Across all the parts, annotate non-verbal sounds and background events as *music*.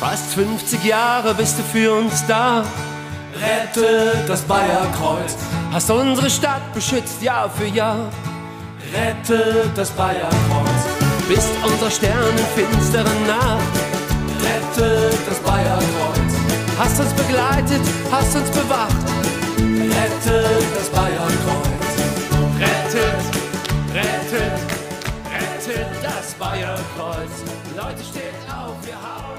Fast 50 Jahre bist du für uns da. Rette das Bayerkreuz. Hast unsere Stadt beschützt Jahr für Jahr. Rette das Bayerkreuz. Bist unser Stern in finsteren Nacht. Rette das Bayerkreuz. Hast uns begleitet, hast uns bewacht. Rette das Bayerkreuz. Rettet, rettet, rettet das Bayerkreuz. Leute, steht auf, wir hauen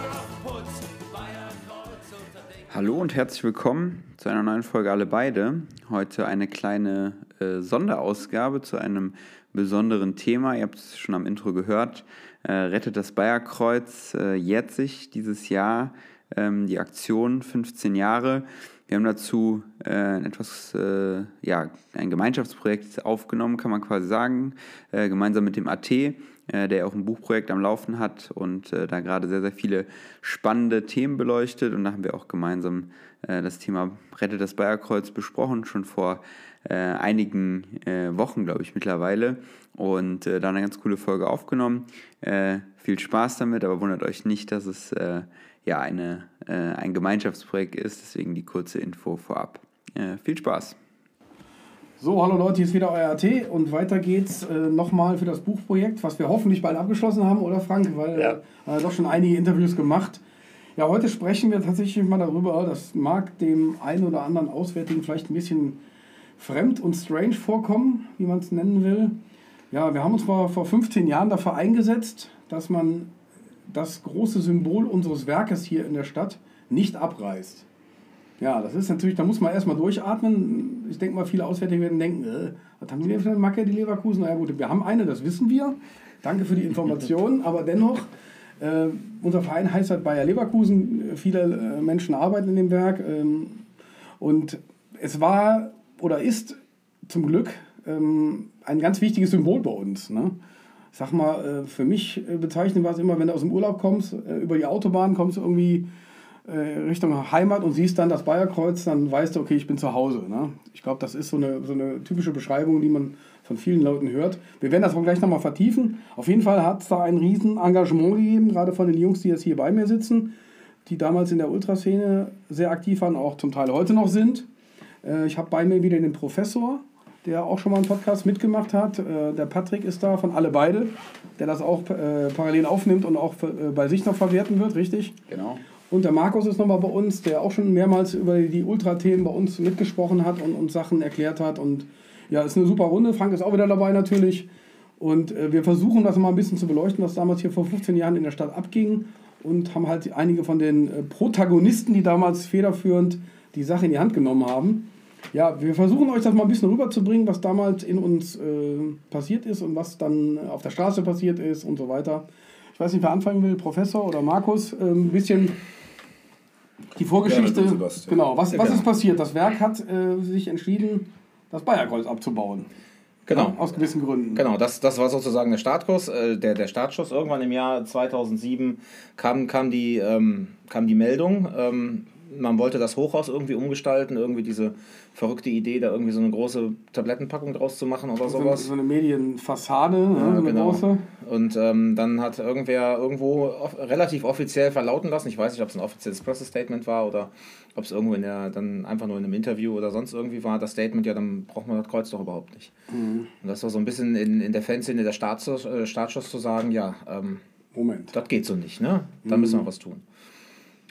Hallo und herzlich willkommen zu einer neuen Folge Alle beide. Heute eine kleine äh, Sonderausgabe zu einem besonderen Thema. Ihr habt es schon am Intro gehört. Äh, Rettet das Bayerkreuz äh, jährt sich dieses Jahr ähm, die Aktion 15 Jahre. Wir haben dazu äh, etwas, äh, ja, ein Gemeinschaftsprojekt aufgenommen, kann man quasi sagen, äh, gemeinsam mit dem AT, der auch ein Buchprojekt am Laufen hat und äh, da gerade sehr, sehr viele spannende Themen beleuchtet. Und da haben wir auch gemeinsam äh, das Thema Rettet das Bayerkreuz besprochen, schon vor äh, einigen äh, Wochen, glaube ich, mittlerweile. Und äh, da eine ganz coole Folge aufgenommen. Äh, viel Spaß damit, aber wundert euch nicht, dass es äh, ja eine, äh, ein Gemeinschaftsprojekt ist. Deswegen die kurze Info vorab. Äh, viel Spaß. So, hallo Leute, hier ist wieder euer AT und weiter geht's äh, nochmal für das Buchprojekt, was wir hoffentlich bald abgeschlossen haben, oder Frank? Weil Ja. äh, doch schon einige Interviews gemacht. Ja, heute sprechen wir tatsächlich mal darüber, das mag dem einen oder anderen Auswärtigen vielleicht ein bisschen fremd und strange vorkommen, wie man es nennen will. Ja, wir haben uns vor, vor 15 Jahren dafür eingesetzt, dass man das große Symbol unseres Werkes hier in der Stadt nicht abreißt. Ja, das ist natürlich, da muss man erstmal durchatmen. Ich denke mal, viele Auswärtige werden denken, äh, was haben die denn für eine Macke, die Leverkusen? Na ja gut, wir haben eine, das wissen wir. Danke für die Information, *laughs* aber dennoch, äh, unser Verein heißt halt Bayer Leverkusen. Viele äh, Menschen arbeiten in dem Werk. Ähm, und es war oder ist zum Glück ähm, ein ganz wichtiges Symbol bei uns. Ne? Ich sag mal, äh, für mich äh, bezeichnend war es immer, wenn du aus dem Urlaub kommst, äh, über die Autobahn kommst du irgendwie Richtung Heimat und siehst dann das Bayerkreuz, dann weißt du, okay, ich bin zu Hause. Ne? Ich glaube, das ist so eine, so eine typische Beschreibung, die man von vielen Leuten hört. Wir werden das auch gleich nochmal vertiefen. Auf jeden Fall hat es da ein riesen Engagement gegeben, gerade von den Jungs, die jetzt hier bei mir sitzen, die damals in der Ultraszene sehr aktiv waren, auch zum Teil heute noch sind. Äh, ich habe bei mir wieder den Professor, der auch schon mal einen Podcast mitgemacht hat. Äh, der Patrick ist da von Alle Beide, der das auch äh, parallel aufnimmt und auch äh, bei sich noch verwerten wird, richtig? Genau. Und der Markus ist nochmal bei uns, der auch schon mehrmals über die Ultra-Themen bei uns mitgesprochen hat und uns Sachen erklärt hat. Und ja, ist eine super Runde. Frank ist auch wieder dabei natürlich. Und äh, wir versuchen das mal ein bisschen zu beleuchten, was damals hier vor 15 Jahren in der Stadt abging. Und haben halt einige von den äh, Protagonisten, die damals federführend die Sache in die Hand genommen haben. Ja, wir versuchen euch das mal ein bisschen rüberzubringen, was damals in uns äh, passiert ist und was dann auf der Straße passiert ist und so weiter. Ich weiß nicht, wer anfangen will, Professor oder Markus, ein bisschen die Vorgeschichte. Sebastian. genau, was, Ja, was ist passiert? Das Werk hat äh, sich entschieden, das Bayerkreuz abzubauen. Genau. Ja, aus gewissen Gründen. Genau, das, das war sozusagen der Startkurs, äh, der, der Startschuss. Irgendwann im Jahr 2007 kam, kam, die, ähm, kam die Meldung, ähm, man wollte das Hochhaus irgendwie umgestalten, irgendwie diese verrückte Idee, da irgendwie so eine große Tablettenpackung draus zu machen oder So, sowas. so eine Medienfassade, ne, Ja, so eine genau. große. Und ähm, dann hat irgendwer irgendwo off relativ offiziell verlauten lassen, ich weiß nicht, ob es ein offizielles Pressestatement war oder ob es irgendwo in der, dann einfach nur in einem Interview oder sonst irgendwie war, das Statement, ja, dann braucht man das Kreuz doch überhaupt nicht. Mhm. Und das war so ein bisschen in, in der Fanszene der Startschuss, äh, Startschuss zu sagen, ja, ähm, Moment. das geht so nicht, ne? Da müssen wir was tun.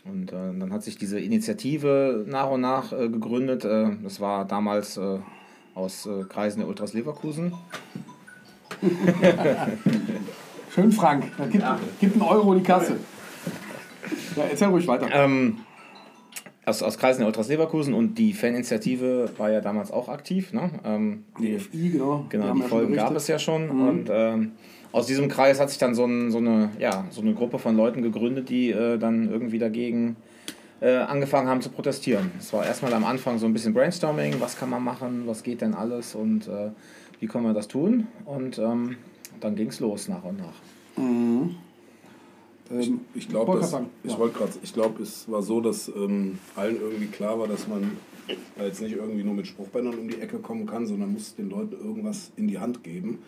Und äh, dann hat sich diese Initiative nach und nach äh, gegründet. Äh, das war damals äh, aus äh, Kreisen der Ultras Leverkusen. *laughs* Schön, Frank. Da gibt, gibt einen Euro in die Kasse. Ja, erzähl ruhig weiter. Ähm, aus, aus Kreisen der Ultras Leverkusen und die Faninitiative war ja damals auch aktiv. Ne? Ähm, die, DFI, genau. genau, die ja schon Folgen gab es ja schon. Und ähm, aus diesem Kreis hat sich dann so, ein, so, eine, ja, so eine Gruppe von Leuten gegründet, die äh, dann irgendwie dagegen äh, angefangen haben zu protestieren. Es war erstmal am Anfang so ein bisschen Brainstorming, was kann man machen, was geht denn alles und äh, wie können wir das tun. Und ähm, dann ging es los nach und nach. Mhm. Ich, Ähm, ich glaube, ich ja. wollte gerade, ich glaube, es war so, dass ähm, allen irgendwie klar war, dass man jetzt nicht irgendwie nur mit Spruchbändern um die Ecke kommen kann, sondern muss den Leuten irgendwas in die Hand geben.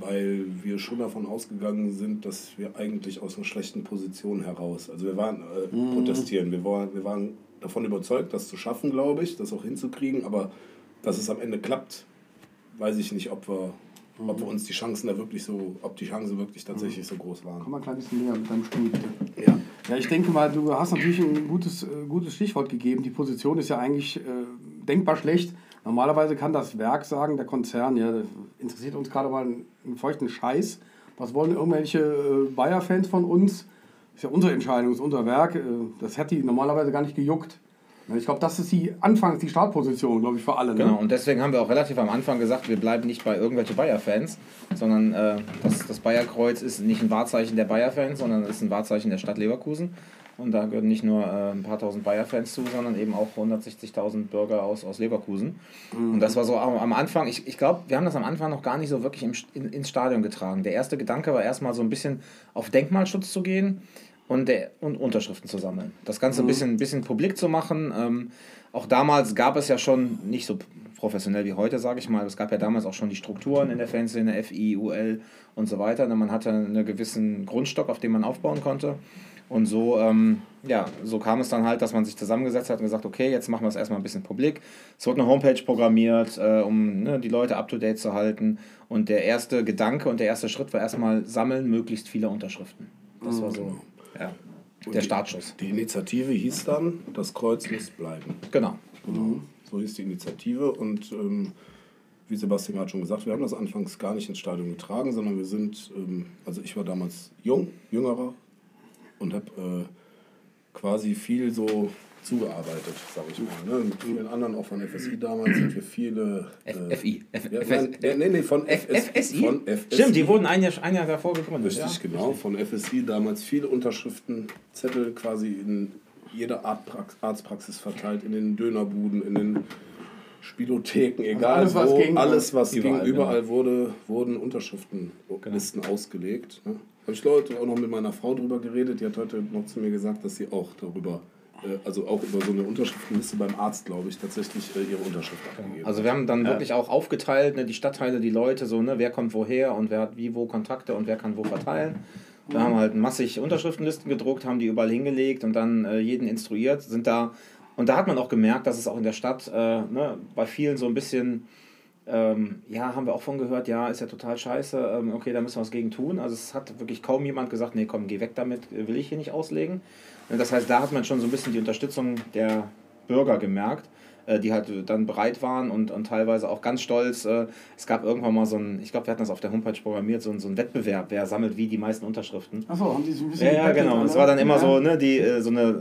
Weil wir schon davon ausgegangen sind, dass wir eigentlich aus einer schlechten Position heraus, also wir waren äh, Mhm. protestieren, wir waren, wir waren davon überzeugt, das zu schaffen, glaube ich, das auch hinzukriegen, aber dass es am Ende klappt, weiß ich nicht, ob wir, ob wir uns die Chancen da wirklich so, ob die Chancen wirklich tatsächlich so groß waren. Komm mal ein kleines bisschen näher mit deinem Stuhl, bitte. Ja. Ja, ich denke mal, du hast natürlich ein gutes, äh, gutes Stichwort gegeben. Die Position ist ja eigentlich äh, denkbar schlecht. Normalerweise kann das Werk sagen, der Konzern, ja, interessiert uns gerade mal einen, feuchten Scheiß. Was wollen irgendwelche äh, Bayer-Fans von uns? Ist ja unsere Entscheidung, ist unser Werk. Äh, das hätte die normalerweise gar nicht gejuckt. Ich glaube, das ist die Anfangs-, die Startposition, glaube ich, für alle. Ne? Genau, und deswegen haben wir auch relativ am Anfang gesagt, wir bleiben nicht bei irgendwelchen Bayer-Fans, sondern äh, das, das Bayer-Kreuz ist nicht ein Wahrzeichen der Bayer-Fans, sondern ist ein Wahrzeichen der Stadt Leverkusen. Und da gehören nicht nur äh, ein paar tausend Bayer-Fans zu, sondern eben auch 160.000 Bürger aus, aus Leverkusen. Und das war so am Anfang, ich, ich glaube, wir haben das am Anfang noch gar nicht so wirklich im, in, ins Stadion getragen. Der erste Gedanke war erstmal so ein bisschen auf Denkmalschutz zu gehen und, der, und Unterschriften zu sammeln. Das Ganze ein bisschen, ein bisschen publik zu machen. Ähm, auch damals gab es ja schon nicht so professionell wie heute, sage ich mal. Es gab ja damals auch schon die Strukturen in der Fanszene, FI, UL und so weiter. Man hatte einen gewissen Grundstock, auf dem man aufbauen konnte. Und so, ähm, ja, so kam es dann halt, dass man sich zusammengesetzt hat und gesagt, okay, jetzt machen wir es erstmal ein bisschen publik. Es wurde eine Homepage programmiert, äh, um ne, die Leute up-to-date zu halten. Und der erste Gedanke und der erste Schritt war erstmal sammeln möglichst viele Unterschriften. Das war so ja, Und der die- Startschuss. Die Initiative hieß dann, das Kreuz muss bleiben. Genau. Genau. So hieß die Initiative und ähm, wie Sebastian gerade schon gesagt, wir haben das anfangs gar nicht ins Stadion getragen, sondern wir sind, ähm, also ich war damals jung, jüngerer und habe äh, quasi viel so zugearbeitet, sage ich mal. Ne? Mit vielen anderen, auch von FSI damals, sind wir viele... Äh, FI. F ja, nein, nee, von FS, FSI? Von FSI. Stimmt, die wurden ein Jahr, ein Jahr davor gegründet. Richtig, ja. genau. Von FSI damals viele Unterschriften, Zettel quasi in jeder Art Prax Arztpraxis verteilt, in den Dönerbuden, in den Spielotheken, egal alles, was wo, ging, alles was überall, ging, überall wurde, wurden Unterschriftenlisten ausgelegt. Ne? Habe ich Leute auch noch mit meiner Frau drüber geredet, die hat heute noch zu mir gesagt, dass sie auch darüber, äh, also auch über so eine Unterschriftenliste beim Arzt, glaube ich, tatsächlich äh, ihre Unterschrift abgegeben Also wir haben dann wirklich auch aufgeteilt, ne, die Stadtteile, die Leute, so, ne, wer kommt woher und wer hat wie wo Kontakte und wer kann wo verteilen. Da haben halt massig Unterschriftenlisten gedruckt, haben die überall hingelegt und dann äh, jeden instruiert, sind da. Und da hat man auch gemerkt, dass es auch in der Stadt äh, ne, bei vielen so ein bisschen, ähm, ja, haben wir auch von gehört, ja, ist ja total scheiße, ähm, okay, da müssen wir was gegen tun. Also es hat wirklich kaum jemand gesagt, nee, komm, geh weg damit, will ich hier nicht auslegen. Und das heißt, da hat man schon so ein bisschen die Unterstützung der Bürger gemerkt, äh, die halt dann bereit waren und, und teilweise auch ganz stolz. Äh, es gab irgendwann mal so ein, ich glaube, wir hatten das auf der Homepage programmiert, so ein, so ein Wettbewerb, wer sammelt wie die meisten Unterschriften. Achso, haben die sich ein bisschen Ja, ja, genau. oder? Es war dann immer Ja. so, ne, die, äh, so eine äh,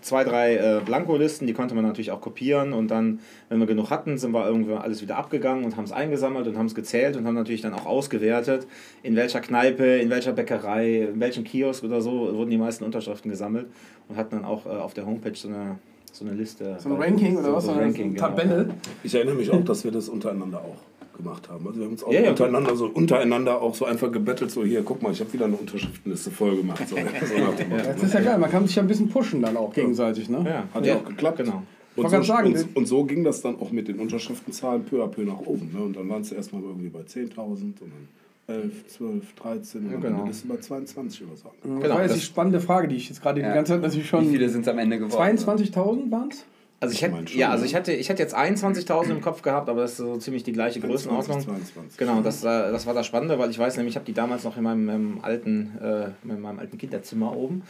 zwei, drei äh, Blankolisten, die konnte man natürlich auch kopieren und dann, wenn wir genug hatten, sind wir irgendwie alles wieder abgegangen und haben es eingesammelt und haben es gezählt und haben natürlich dann auch ausgewertet, in welcher Kneipe, in welcher Bäckerei, in welchem Kiosk oder so wurden die meisten Unterschriften gesammelt und hatten dann auch äh, auf der Homepage so eine, so eine Liste. So ein Ranking oder was? So So ein eine Ranking, genau. Tabelle. Ich erinnere mich auch, dass wir das untereinander auch gemacht haben. Also wir haben uns auch Ja, ja. untereinander so untereinander auch so einfach gebettelt, so hier, guck mal, ich habe wieder eine Unterschriftenliste voll gemacht. So. *laughs* Das ist ja geil, man kann sich ja ein bisschen pushen dann auch gegenseitig, ne? Ja, Hat ja auch geklappt. Genau. Und so, sagen, und, und so ging das dann auch mit den Unterschriftenzahlen peu à peu nach oben. Ne? Und dann waren es erstmal irgendwie bei 10.000 und dann 11, 12, 13 und Ja, genau. Ende ist es bei 22 oder so. Das Genau, war jetzt das- die spannende Frage, die ich jetzt gerade die ganze Zeit natürlich Wie schon. viele sind es am Ende geworden? 22.000 waren es? Also ich Ich mein hätte, schon, ja, also ne? ich hatte, ich hätte jetzt 21.000 im Kopf gehabt, aber das ist so ziemlich die gleiche Größenordnung. 22. Genau, das, äh, das war das Spannende, weil ich weiß nämlich, ich habe die damals noch in meinem, meinem alten, äh, in meinem alten Kinderzimmer oben,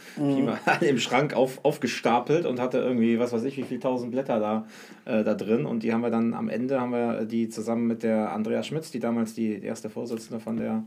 alle *laughs* im Schrank auf, aufgestapelt und hatte irgendwie, was weiß ich, wie viel tausend Blätter da, äh, da drin. Und die haben wir dann am Ende, haben wir die zusammen mit der Andrea Schmitz, die damals die erste Vorsitzende von der,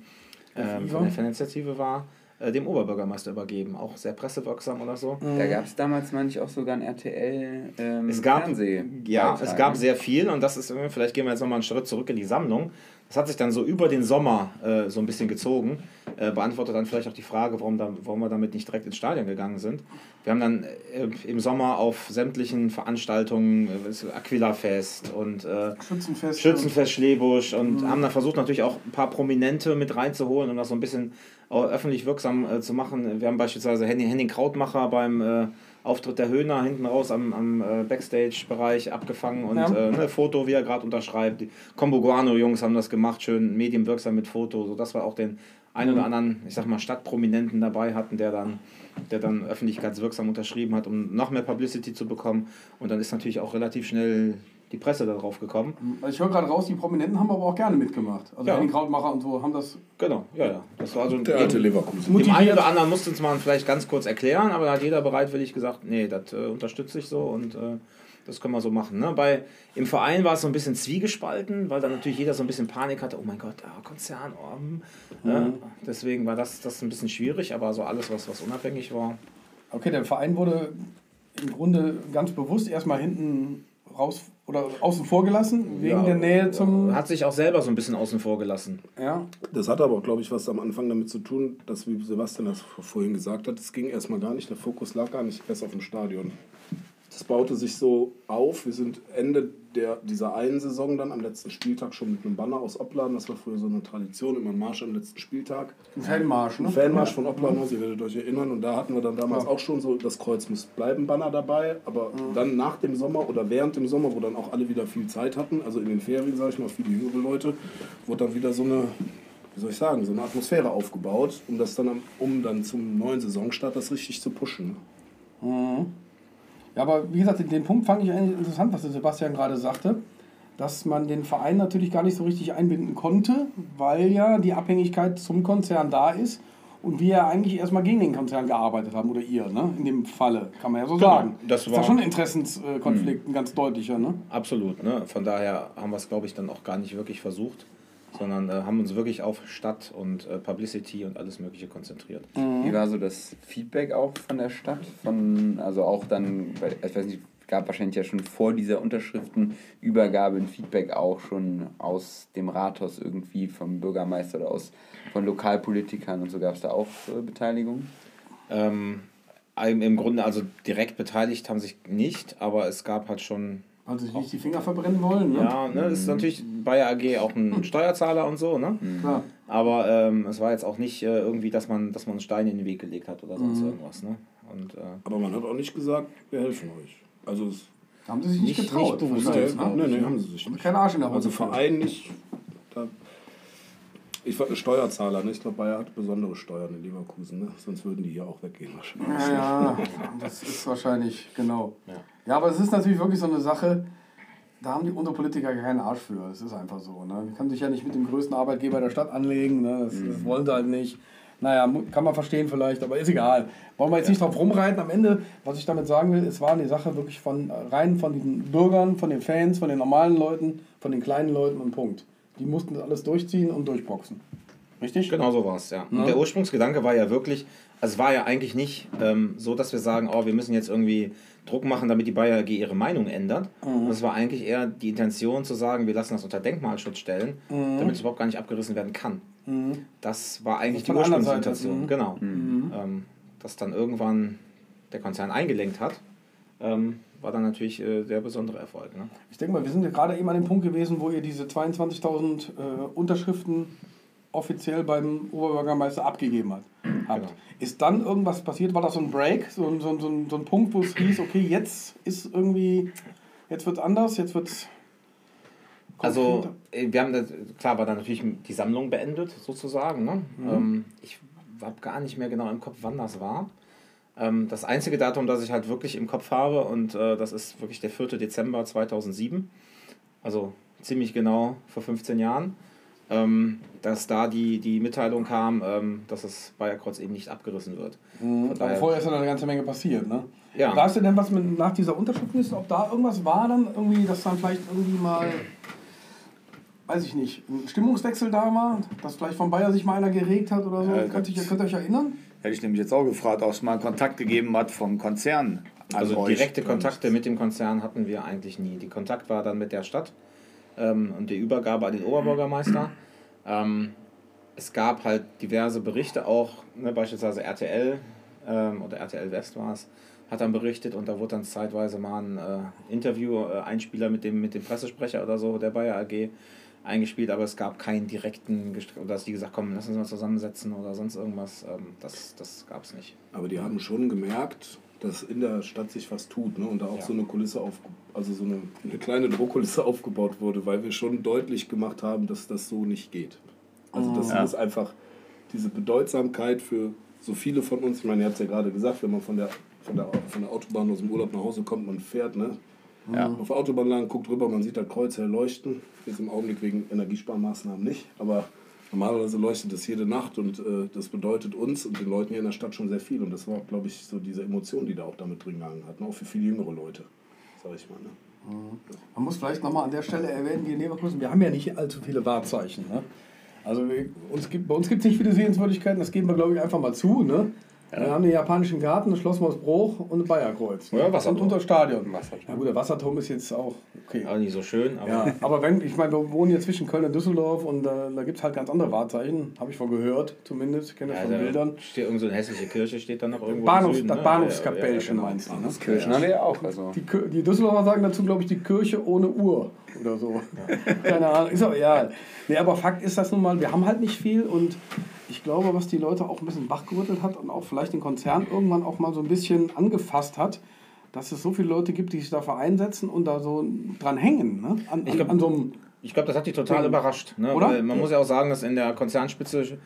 ähm, von der Faninitiative war, äh, dem Oberbürgermeister übergeben. Auch sehr pressewirksam oder so. Da gab es damals, meine ich, auch sogar ein RTL ähm, Es gab, Fernseh ja, es gab ne? sehr viel und das ist, irgendwie- vielleicht gehen wir jetzt nochmal einen Schritt zurück in die Sammlung. Das hat sich dann so über den Sommer äh, so ein bisschen gezogen. Äh, beantwortet dann vielleicht auch die Frage, warum, da, warum wir damit nicht direkt ins Stadion gegangen sind. Wir haben dann äh, im Sommer auf sämtlichen Veranstaltungen, äh, Aquila-Fest und äh, Schützenfest. Schützenfest Schlebusch und haben dann versucht natürlich auch ein paar Prominente mit reinzuholen, um das so ein bisschen öffentlich wirksam äh, zu machen. Wir haben beispielsweise Henning, Henning Krautmacher beim, äh, Auftritt der Höhner hinten raus am, am äh, Backstage-Bereich abgefangen und Ja. äh, ne, Foto, wie er gerade unterschreibt. Die Combo Guano-Jungs haben das gemacht, schön medienwirksam mit Foto, sodass wir auch den einen Mhm. oder anderen, ich sag mal, Stadtprominenten dabei hatten, der dann, der dann öffentlichkeitswirksam unterschrieben hat, um noch mehr Publicity zu bekommen. Und dann ist natürlich auch relativ schnell die Presse darauf gekommen. Also ich höre gerade raus, die Prominenten haben aber auch gerne mitgemacht. Also Ja. Henning Krautmacher und so haben das. Genau, ja, ja. Das war also Der alte Leverkusen. Dem einen oder anderen musste uns mal vielleicht ganz kurz erklären, aber da hat jeder bereitwillig gesagt, nee, das äh, unterstütze ich so und äh, das können wir so machen. Ne? Bei, Im Verein war es so ein bisschen zwiegespalten, weil dann natürlich jeder so ein bisschen Panik hatte, oh mein Gott, ah, Konzern, oh, hm, ne? Deswegen war das, das ein bisschen schwierig, aber so alles, was, was unabhängig war. Okay, der Verein wurde im Grunde ganz bewusst erstmal hinten raus oder außen vor gelassen, wegen ja, der Nähe zum. Hat sich auch selber so ein bisschen außen vor gelassen. Ja. Das hat aber auch, glaube ich, was am Anfang damit zu tun, dass, wie Sebastian das vorhin gesagt hat, es ging erstmal gar nicht, der Fokus lag gar nicht erst auf dem Stadion. Das baute sich so auf. Wir sind Ende der, dieser einen Saison dann am letzten Spieltag schon mit einem Banner aus Opladen. Das war früher so eine Tradition, immer ein Marsch am letzten Spieltag. Ein Fanmarsch, ne? Ein Fanmarsch von Opladen, ihr werdet euch erinnern. Und da hatten wir dann damals Ja. auch schon so, das Kreuz muss bleiben, Banner dabei. Aber dann nach dem Sommer oder während dem Sommer, wo dann auch alle wieder viel Zeit hatten, also in den Ferien, sage ich mal, viele jüngere Leute, wurde dann wieder so eine, wie soll ich sagen, so eine Atmosphäre aufgebaut, um das dann, am- um dann zum neuen Saisonstart das richtig zu pushen. Ja, aber wie gesagt, den- Punkt fand ich eigentlich interessant, was der Sebastian gerade sagte, dass man den Verein natürlich gar nicht so richtig einbinden konnte, weil ja die Abhängigkeit zum Konzern da ist und wir ja eigentlich erstmal gegen den Konzern gearbeitet haben oder ihr, ne? In dem Falle, kann man ja so sagen. das ist ja war- schon ein Interessenskonflikt, ein ganz deutlicher, ne? Absolut. Ne? Von daher haben wir es, glaube ich, dann auch gar nicht wirklich versucht, sondern äh, haben uns wirklich auf Stadt und äh, Publicity und alles Mögliche konzentriert. Wie war so das Feedback auch von der Stadt? Von, also auch dann, ich weiß nicht, gab wahrscheinlich ja schon vor dieser Unterschriftenübergabe ein Feedback auch schon aus dem Rathaus irgendwie vom Bürgermeister oder aus von Lokalpolitikern und so gab es da auch äh, Beteiligung. Ähm, im, Im Grunde, also direkt beteiligt haben sich nicht, aber es gab halt schon. Weil sie sich nicht die Finger verbrennen wollen, ne? Ja, ne, das ist natürlich Bayer AG auch ein *laughs* Steuerzahler und so, ne? Klar. Aber ähm, es war jetzt auch nicht äh, irgendwie, dass man, dass man einen Stein in den Weg gelegt hat oder sonst irgendwas, ne? Und äh, Aber man hat auch nicht gesagt, wir helfen euch. Also es Da haben sie sich nicht, Nicht- getraut. nicht bewusst, nee, ne? nee, haben sie sich nicht. Kein Arsch in der Hose. Also. Verein nicht. Ich war Steuerzahler, ne? Ich glaube, Bayer hat besondere Steuern in Leverkusen, ne? Sonst würden die hier auch weggehen wahrscheinlich. Ja, ja, das ist wahrscheinlich, genau. Ja. Ja, aber es ist natürlich wirklich so eine Sache, da haben die unsere Politiker keinen Arsch für. Es ist einfach so. Ne? Die können sich ja nicht mit dem größten Arbeitgeber der Stadt anlegen. Ne? Das, das wollen sie halt nicht. Naja, kann man verstehen vielleicht, aber ist egal. Wollen wir jetzt nicht drauf rumreiten. Am Ende, was ich damit sagen will, es war eine Sache wirklich von rein von den Bürgern, von den Fans, von den normalen Leuten, von den kleinen Leuten und Punkt. Die mussten das alles durchziehen und durchboxen. Richtig? Genau so war es, ja. Ja. Und der Ursprungsgedanke war ja wirklich, also es war ja eigentlich nicht ähm, so, dass wir sagen, oh, wir müssen jetzt irgendwie Druck machen, damit die Bayer AG ihre Meinung ändert. Und es war eigentlich eher die Intention zu sagen, wir lassen das unter Denkmalschutz stellen, damit es überhaupt gar nicht abgerissen werden kann. Das war eigentlich die der anderen Seite, Ursprungssituation. mhm. Genau. Ähm, dass dann irgendwann der Konzern eingelenkt hat, ähm, war dann natürlich äh, der besondere Erfolg. Ne? Ich denke mal, wir sind ja gerade eben an dem Punkt gewesen, wo ihr diese 22.000 äh, Unterschriften offiziell beim Oberbürgermeister abgegeben hat, habt. Genau. Ist dann irgendwas passiert? War das so ein Break? So, ein- so, ein- so, ein- so ein Punkt, wo es hieß, okay, jetzt ist irgendwie, jetzt wird es anders, jetzt wird es. Also, äh, wir haben das, klar war dann natürlich die Sammlung beendet, sozusagen. Ne? Ähm, ich habe gar nicht mehr genau im Kopf, wann das war. Ähm, das einzige Datum, das ich halt wirklich im Kopf habe, und äh, das ist wirklich der 4. Dezember 2007, also ziemlich genau vor 15 Jahren, ähm, dass da die, die Mitteilung kam, ähm, dass das Bayerkreuz eben nicht abgerissen wird. Aber daher- vorher ist ja eine ganze Menge passiert, ne? Ja. Weißt du denn, was mit, nach dieser Unterschriftenliste, ob da irgendwas war dann irgendwie, dass dann vielleicht irgendwie mal, weiß ich nicht, ein Stimmungswechsel da war, dass vielleicht von Bayer sich mal einer geregt hat oder so? Ja, könnt, ihr, könnt ihr euch erinnern? Hätte ich nämlich jetzt auch gefragt, ob es mal Kontakt gegeben hat vom Konzern. Also direkte Kontakte mit dem Konzern hatten wir eigentlich nie. Die Kontakt war dann mit der Stadt ähm, und die Übergabe an den Oberbürgermeister. Ähm, es gab halt diverse Berichte auch, ne, beispielsweise RTL ähm, oder RTL West war es, hat dann berichtet und da wurde dann zeitweise mal ein äh, Interview, äh, Einspieler mit dem, mit dem Pressesprecher oder so der Bayer AG eingespielt, aber es gab keinen direkten, Gest- oder dass die gesagt komm, lass uns mal zusammensetzen oder sonst irgendwas. Ähm, das das gab es nicht. Aber die haben schon gemerkt, dass in der Stadt sich was tut ne? und da auch so eine Kulisse auf, also so eine, eine kleine Druckkulisse aufgebaut wurde, weil wir schon deutlich gemacht haben, dass das so nicht geht. Also das ist einfach diese Bedeutsamkeit für so viele von uns. Ich meine, ihr habt es ja gerade gesagt, wenn man von der, von, der, von der Autobahn aus dem Urlaub nach Hause kommt, man fährt, ne? Ja. Auf der Autobahn lang, guckt rüber, man sieht das Kreuz hell leuchten. Jetzt im Augenblick wegen Energiesparmaßnahmen nicht, aber normalerweise leuchtet das jede Nacht und äh, das bedeutet uns und den Leuten hier in der Stadt schon sehr viel. Und das war, glaube ich, so diese Emotion, die da auch damit drin gehangen hat. ne? Auch für viele jüngere Leute, sage ich mal. Ne? Man muss vielleicht nochmal an der Stelle erwähnen, wir in Leverkusen, wir haben ja nicht allzu viele Wahrzeichen. Ne? Also wir, uns gibt, bei uns gibt es nicht viele Sehenswürdigkeiten, das geben wir glaube ich einfach mal zu. Ne? Wir haben den japanischen Garten, das Schloss Moosbruch und ein Bayerkreuz. Ne? Ja, Wasserturm. Und unser Stadion. Wasserturm. Ja gut, der Wasserturm ist jetzt auch okay. Auch nicht so schön, aber Ja, aber wenn, ich meine, wir wohnen hier zwischen Köln und Düsseldorf und äh, da gibt es halt ganz andere Wahrzeichen, habe ich wohl gehört, zumindest, ich kenne das Ja, von da Bildern. steht irgend so eine hässliche Kirche, steht dann noch irgendwo Bahnhof, im Süden. das ne? Bahnhofskapellchen Ja, ja, ja, meinst du, ne? Kirchen haben wir ja auch. Also. Die, die Düsseldorfer sagen dazu, glaube ich, die Kirche ohne Uhr oder so. *laughs* Keine Ahnung, ist aber ja. Nee, aber Fakt ist das nun mal, wir haben halt nicht viel und ich glaube, was die Leute auch ein bisschen wachgerüttelt hat und auch vielleicht den Konzern irgendwann auch mal so ein bisschen angefasst hat, dass es so viele Leute gibt, die sich dafür einsetzen und da so dran hängen. Ne? An, an, glaub- an so einem. Ich glaube, das hat die total Ding. überrascht. Ne? Oder? Weil man muss ja auch sagen, dass in der Konzernspitze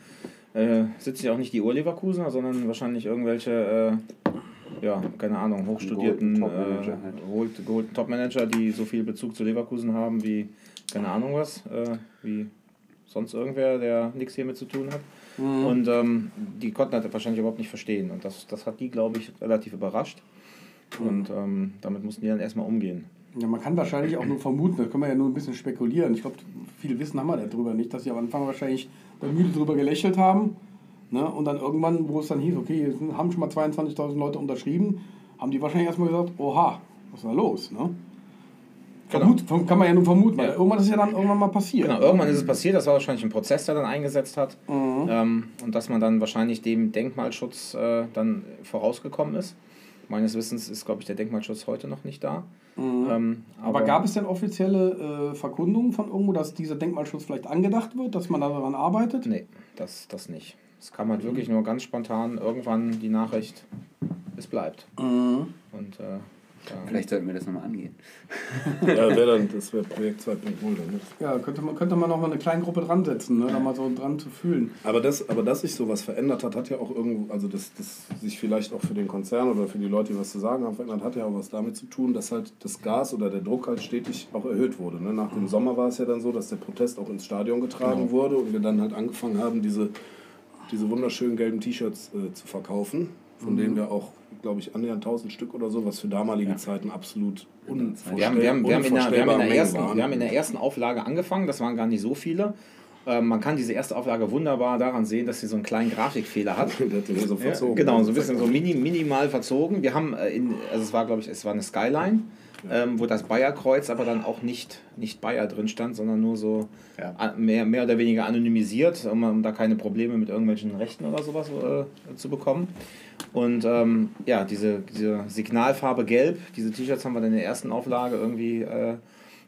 äh, sitzen ja auch nicht die Urleverkusener, sondern wahrscheinlich irgendwelche, äh, ja, keine Ahnung, hochstudierten, Geholten Topmanager äh, halt. geholt- geholten Topmanager, die so viel Bezug zu Leverkusen haben wie, keine Ahnung was, äh, wie sonst irgendwer, der nichts hiermit zu tun hat. Und ähm, die konnten das wahrscheinlich überhaupt nicht verstehen. Und das, das hat die, glaube ich, relativ überrascht. Und ähm, damit mussten die dann erstmal umgehen. Ja, man kann wahrscheinlich auch nur vermuten, da können wir ja nur ein bisschen spekulieren. Ich glaube, viel Wissen haben wir darüber nicht, dass sie am Anfang wahrscheinlich da müde drüber gelächelt haben. Ne? Und dann irgendwann, wo es dann hieß, okay, jetzt haben schon mal 22.000 Leute unterschrieben, haben die wahrscheinlich erstmal gesagt, oha, was ist da los? Ne? Vermut, verm- kann man ja nur vermuten, Ja. irgendwann ist es ja dann irgendwann mal passiert. Genau, irgendwann ist es passiert, das war wahrscheinlich ein Prozess, der dann eingesetzt hat. Ähm, und dass man dann wahrscheinlich dem Denkmalschutz äh, dann vorausgekommen ist. Meines Wissens ist, glaube ich, der Denkmalschutz heute noch nicht da. Ähm, Aber gab es denn offizielle äh, Verkundungen von irgendwo, dass dieser Denkmalschutz vielleicht angedacht wird, dass man daran arbeitet? Nee, das, das nicht. Es kam halt wirklich nur ganz spontan irgendwann die Nachricht, es bleibt. Und äh. Vielleicht sollten wir das nochmal angehen. Ja, wär dann, das wäre Projekt 2.0 dann. Ne? Ja, könnte man, könnte man noch mal eine kleine Gruppe dran setzen, ne? da mal so dran zu fühlen. Aber, das, aber dass sich sowas verändert hat, hat ja auch irgendwo, also dass das sich vielleicht auch für den Konzern oder für die Leute, die was zu sagen haben, verändert, hat ja auch was damit zu tun, dass halt das Gas oder der Druck halt stetig auch erhöht wurde. Ne? Nach dem Sommer war es ja dann so, dass der Protest auch ins Stadion getragen wurde und wir dann halt angefangen haben, diese, diese wunderschönen gelben T-Shirts äh, zu verkaufen, von denen wir auch, glaube ich, annähernd 1000 Stück oder so, was für damalige Zeiten absolut unvorstellbar Wir haben, wir, haben, wir, haben in der, wir, haben in der Mengen ersten, waren. wir haben in der ersten Auflage angefangen, das waren gar nicht so viele. Ähm, man kann diese erste Auflage wunderbar daran sehen, dass sie so einen kleinen Grafikfehler hat. *laughs* So Ja, genau, so ein bisschen so mini, minimal verzogen. Wir haben, äh, in, also es war, glaube ich, es war eine Skyline, ähm, wo das Bayer-Kreuz aber dann auch nicht, nicht Bayer drin stand, sondern nur so Ja. mehr, mehr oder weniger anonymisiert, um, um da keine Probleme mit irgendwelchen Rechten oder sowas äh, zu bekommen. Und ähm, ja, diese, diese Signalfarbe Gelb, diese T-Shirts haben wir dann in der ersten Auflage irgendwie äh,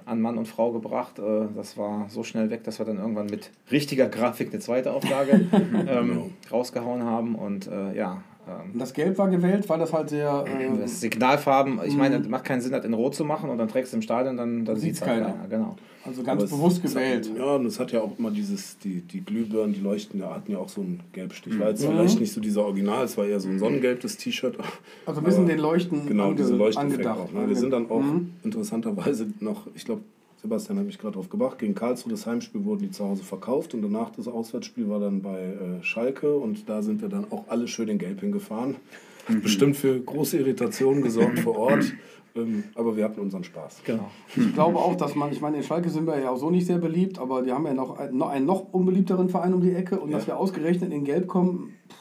an Mann und Frau gebracht. Äh, das war so schnell weg, dass wir dann irgendwann mit richtiger Grafik eine zweite Auflage *laughs* ähm, rausgehauen haben. Und äh, ja, ähm, das Gelb war gewählt, weil das halt sehr. Äh, das Signalfarben, ich meine, es macht keinen Sinn, das in Rot zu machen und dann trägst du im Stadion, dann, dann Sieht's sieht es halt keiner. keiner. Genau. also ganz Aber es- bewusst es hat- gewählt. Ja, und es hat ja auch immer dieses, die, die Glühbirnen, die leuchten, ja, hatten ja auch so einen Gelbstich. Mhm. War jetzt vielleicht nicht so dieser Original, es war eher so ein sonnengelbes T-Shirt. Also ein bisschen Aber den Leuchten Genau, diese Leuchteffekt angedacht. auch. Ne? Wir sind dann auch Mhm. interessanterweise noch, ich glaube, Sebastian hat mich gerade drauf gebracht, gegen Karlsruhe, das Heimspiel wurden die zu Hause verkauft und danach das Auswärtsspiel war dann bei äh, Schalke und da sind wir dann auch alle schön in Gelb hingefahren. Hat bestimmt für große Irritationen gesorgt vor Ort, ähm, aber wir hatten unseren Spaß. Genau. Ich glaube auch, dass man, ich meine, in Schalke sind wir ja auch so nicht sehr beliebt, aber die haben ja noch einen, noch einen noch unbeliebteren Verein um die Ecke und dass wir ausgerechnet in Gelb kommen, pff,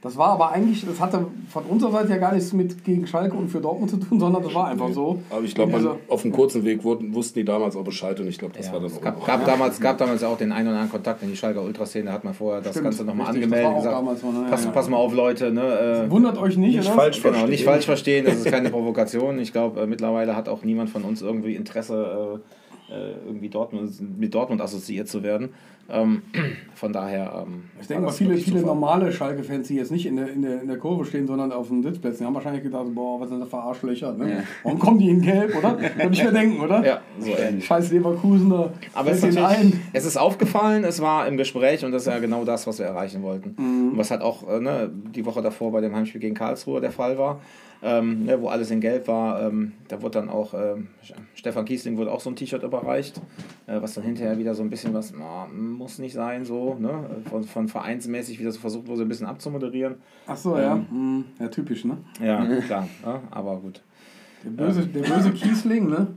das war aber eigentlich, das hatte von unserer Seite ja gar nichts mit gegen Schalke und für Dortmund zu tun, sondern das war einfach so. Aber ich glaube, Also- auf einem kurzen Weg wurden, wussten die damals auch Bescheid und ich glaube, das Ja, war dann es auch gab, gab, damals, gab damals auch den einen oder anderen Kontakt in die Schalker Ultraszene, da hat man vorher das Stimmt, Ganze nochmal angemeldet das und war auch gesagt, damals ne? pass, Ja, ja. pass mal auf Leute, ne, äh, Wundert euch nicht, Nicht oder? falsch Genau, verstehen. nicht falsch verstehen, das ist *laughs* keine Provokation. Ich glaube, äh, mittlerweile hat auch niemand von uns irgendwie Interesse, äh, äh, irgendwie Dortmund, mit Dortmund assoziiert zu werden. Ähm, von daher. Ähm, Ich denke mal, viele, viele Zufall. normale Schalke-Fans, die jetzt nicht in der, in, der, in der Kurve stehen, sondern auf den Sitzplätzen, die haben wahrscheinlich gedacht, boah, was sind das für Arschlöcher, ne? Ja. Warum kommen die in Gelb, oder? *laughs* Würde ich mir denken, oder? Ja, so ähnlich. Scheiß Leverkusener. Aber es ist, es ist aufgefallen, es war im Gespräch und das ist ja genau das, was wir erreichen wollten. Mhm. Was halt auch äh, ne, die Woche davor bei dem Heimspiel gegen Karlsruhe der Fall war, ähm, ne, wo alles in Gelb war. Ähm, da wurde dann auch, ähm, Stefan Kiesling wurde auch so ein T-Shirt überreicht, äh, was dann hinterher wieder so ein bisschen was, na, muss nicht sein, so, ne, von, von vereinsmäßig wieder so versucht wurde, ein bisschen abzumoderieren. Ach so, ja. Mhm. Ja, typisch, ne? Ja, *laughs* klar, ja, aber gut. Der böse, der böse Kiesling, ne?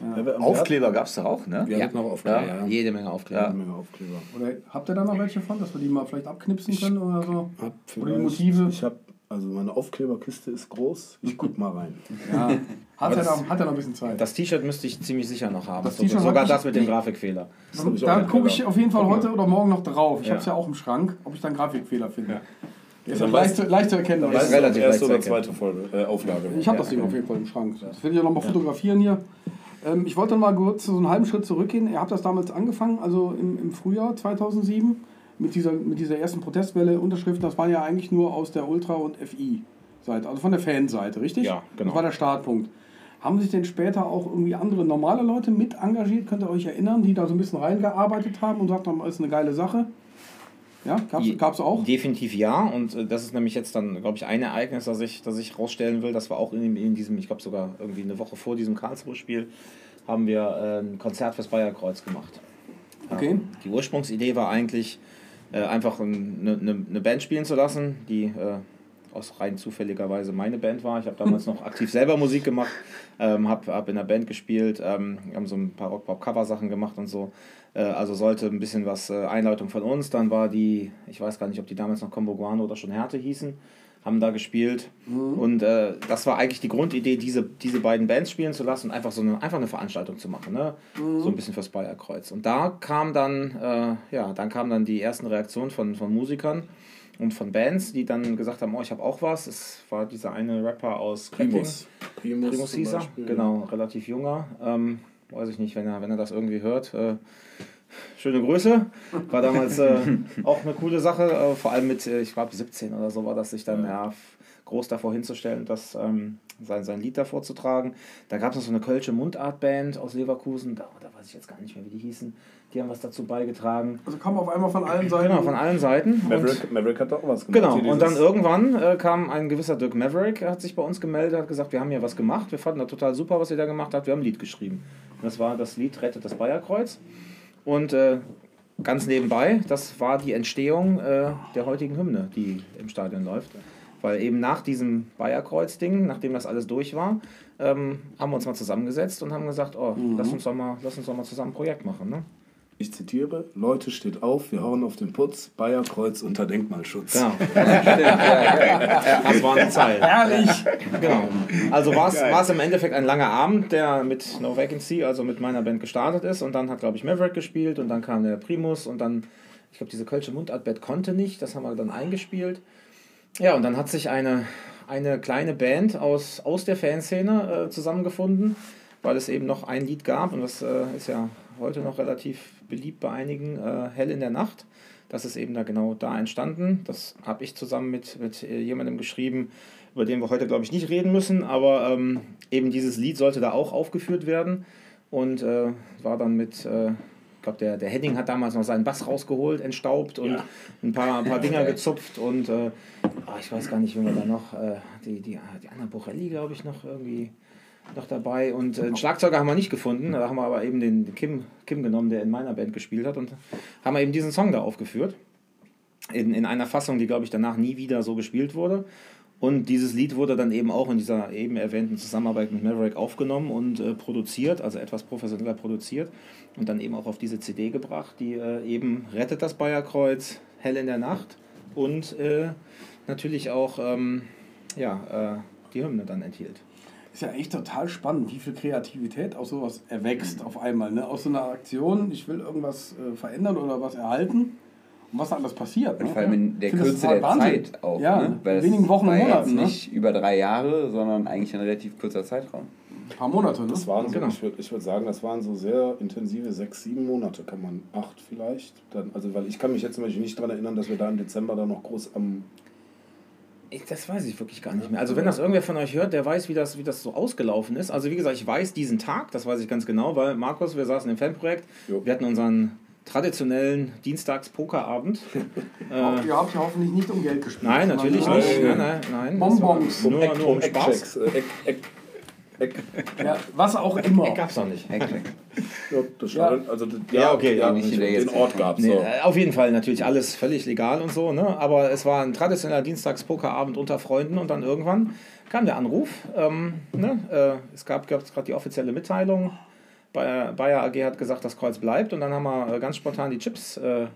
Ja, Aufkleber gab es da auch, ne? Wir Ja. hatten noch Aufkleber, ja. Jede Menge Aufkleber. Jede Menge Aufkleber. Oder habt ihr da noch welche von, dass wir die mal vielleicht abknipsen können oder so? Hab Oder die Motive? Ich habe, also meine Aufkleberkiste ist groß. Ich guck mal rein. *laughs* Ja. Hat er das- noch, hat er noch ein bisschen Zeit. Das T-Shirt müsste ich ziemlich sicher noch haben. Das So- Sogar hab ich- das mit dem Grafikfehler. Das auch da gucke ich auf jeden Fall heute oder morgen noch drauf. Ich Ja. habe es ja auch im Schrank, ob ich dann Grafikfehler finde. Ja. Ist Dann ja leicht, weißt- zu- leicht zu erkennen. Dann weißt du, relativ die erste oder zweite Folge, äh, Auflage. Ich habe das Ding auf jeden Fall im Schrank. Das will ich ja nochmal fotografieren hier. Ähm, ich wollte mal kurz so einen halben Schritt zurückgehen. Ihr habt das damals angefangen, also im, im Frühjahr 2007, mit dieser, mit dieser ersten Protestwelle Unterschriften. Das waren ja eigentlich nur aus der Ultra- und FI-Seite, also von der Fanseite, richtig? Ja, genau. Das war der Startpunkt. Haben sich denn später auch irgendwie andere normale Leute mit engagiert, könnt ihr euch erinnern, die da so ein bisschen reingearbeitet haben und sagt haben, ist eine geile Sache? Ja, gab es auch? Definitiv ja. Und äh, das ist nämlich jetzt dann, glaube ich, ein Ereignis, das ich, das ich rausstellen will. Das war auch in, in diesem, ich glaube sogar irgendwie eine Woche vor diesem Karlsruhe-Spiel, haben wir äh, ein Konzert fürs Bayerkreuz gemacht. Ja. Okay. Die Ursprungsidee war eigentlich, äh, einfach ein- eine, eine, eine Band spielen zu lassen, die äh, aus rein zufälligerweise meine Band war. Ich habe damals *laughs* noch aktiv selber Musik gemacht, ähm, habe hab in der Band gespielt, ähm, haben so ein paar Rock-Pop-Cover-Sachen gemacht und so. Äh, also sollte ein bisschen was äh, Einleitung von uns. Dann war die, ich weiß gar nicht, ob die damals noch Combo Guano oder schon Härte hießen, haben da gespielt. Und äh, das war eigentlich die Grundidee, diese, diese beiden Bands spielen zu lassen und einfach so eine, einfach eine Veranstaltung zu machen. Ne? So ein bisschen fürs Bayerkreuz. Und da kam dann, äh, ja, dann kamen dann die ersten Reaktionen von, von Musikern und von Bands, die dann gesagt haben, oh, ich habe auch was. Es war dieser eine Rapper aus. Primus. Primus, Primus hieß er, Beispiel. genau, relativ junger. Ähm, weiß ich nicht, wenn er, wenn er das irgendwie hört. Äh, schöne Grüße. War damals äh, *laughs* auch eine coole Sache, äh, vor allem mit, äh, ich glaube, 17 oder so war das, sich dann ja. groß davor hinzustellen, das, ähm, sein, sein Lied davor zu tragen. Da gab es noch so eine Kölsche Mundartband aus Leverkusen, da, da weiß ich jetzt gar nicht mehr, wie die hießen. Die haben was dazu beigetragen. Also kam auf einmal von allen Seiten. Genau, von allen Seiten. Und- Maverick, Maverick hat auch was gemacht. Genau, und dann irgendwann äh, kam ein gewisser Dirk Maverick, er hat sich bei uns gemeldet, hat gesagt, wir haben hier was gemacht, wir fanden das total super, was ihr da gemacht habt, wir haben ein Lied geschrieben. Und das war das Lied Rettet das Bayerkreuz. Und äh, ganz nebenbei, das war die Entstehung äh, der heutigen Hymne, die im Stadion läuft. Weil eben nach diesem Bayerkreuz-Ding, nachdem das alles durch war, ähm, haben wir uns mal zusammengesetzt und haben gesagt, oh, lass, uns doch mal, lass uns doch mal zusammen ein Projekt machen. Ne? Ich zitiere, Leute, steht auf, wir hauen auf den Putz, Bayerkreuz unter Denkmalschutz. Genau. *laughs* das waren die Zeilen. Herrlich! Genau. Also war es im Endeffekt ein langer Abend, der mit No Vacancy, also mit meiner Band gestartet ist. Und dann hat, glaube ich, Maverick gespielt und dann kam der Primus und dann, ich glaube, diese Kölsche Mundartband konnte nicht, das haben wir dann eingespielt. Ja, und dann hat sich eine, eine kleine Band aus, aus der Fanszene äh, zusammengefunden, weil es eben noch ein Lied gab und das äh, ist ja heute noch relativ beliebt bei einigen, äh, Hell in der Nacht. Das ist eben da genau da entstanden. Das habe ich zusammen mit, mit äh, jemandem geschrieben, über den wir heute, glaube ich, nicht reden müssen, aber ähm, eben dieses Lied sollte da auch aufgeführt werden und äh, war dann mit, äh, ich glaube, der, der Heading hat damals noch seinen Bass rausgeholt, entstaubt und ein paar, ein paar Dinger gezupft und äh, ah, ich weiß gar nicht, wie wir da noch, äh, die, die, die Anna Borelli, glaube ich, noch irgendwie noch dabei und äh, einen Schlagzeuger haben wir nicht gefunden, da haben wir aber eben den Kim, Kim genommen, der in meiner Band gespielt hat und haben wir eben diesen Song da aufgeführt. In, in einer Fassung, die, glaube ich, danach nie wieder so gespielt wurde. Und dieses Lied wurde dann eben auch in dieser eben erwähnten Zusammenarbeit mit Maverick aufgenommen und äh, produziert, also etwas professioneller produziert und dann eben auch auf diese CD gebracht, die äh, eben Rettet das Bayerkreuz, Hell in der Nacht und äh, natürlich auch ähm, ja, äh, die Hymne dann enthielt. Ist ja echt total spannend, wie viel Kreativität aus sowas erwächst auf einmal. Ne? Aus so einer Aktion, ich will irgendwas äh, verändern oder was erhalten. Und was da alles passiert. Und Ne? vor allem in der Kürze der Wahnsinn. Zeit auch. Ja, ne? in Weil wenigen es Wochen war und Monaten. jetzt Ne? nicht über drei Jahre, sondern eigentlich ein relativ kurzer Zeitraum. Ein paar Monate, ne? Das waren so, Genau. ich würde ich würd sagen, das waren so sehr intensive sechs, sieben Monate, kann man acht vielleicht. Dann, also weil ich kann mich jetzt zum Beispiel nicht daran erinnern, dass wir da im Dezember dann noch groß am Ich, das weiß ich wirklich gar nicht mehr. Also wenn das irgendwer von euch hört, der weiß, wie das, wie das so ausgelaufen ist. Also wie gesagt, ich weiß diesen Tag, das weiß ich ganz genau, weil Markus, wir saßen im Fanprojekt, Jo. wir hatten unseren traditionellen Dienstags-Pokerabend. *laughs* Auch, ihr habt ja hoffentlich nicht um Geld gespielt. Nein, natürlich nur- nicht. Nein, nein, nein. Das Bonbons. Nur, nur um Spaß. Eckchecks, äh, Eck, Eck, Eck, Ja, was auch immer. Gab's noch nicht. ja, das Stadion, also das- Ja, okay, ja, nicht den, wieder jetzt. Ort gab es. Nee, so. äh, auf jeden Fall natürlich alles völlig legal und so, ne? aber es war ein traditioneller Dienstags-Pokerabend unter Freunden und dann irgendwann kam der Anruf. Ähm, ne? äh, es gab gerade die offizielle Mitteilung. Bayer, Bayer AG hat gesagt, das Kreuz bleibt und dann haben wir äh, ganz spontan die Chips äh,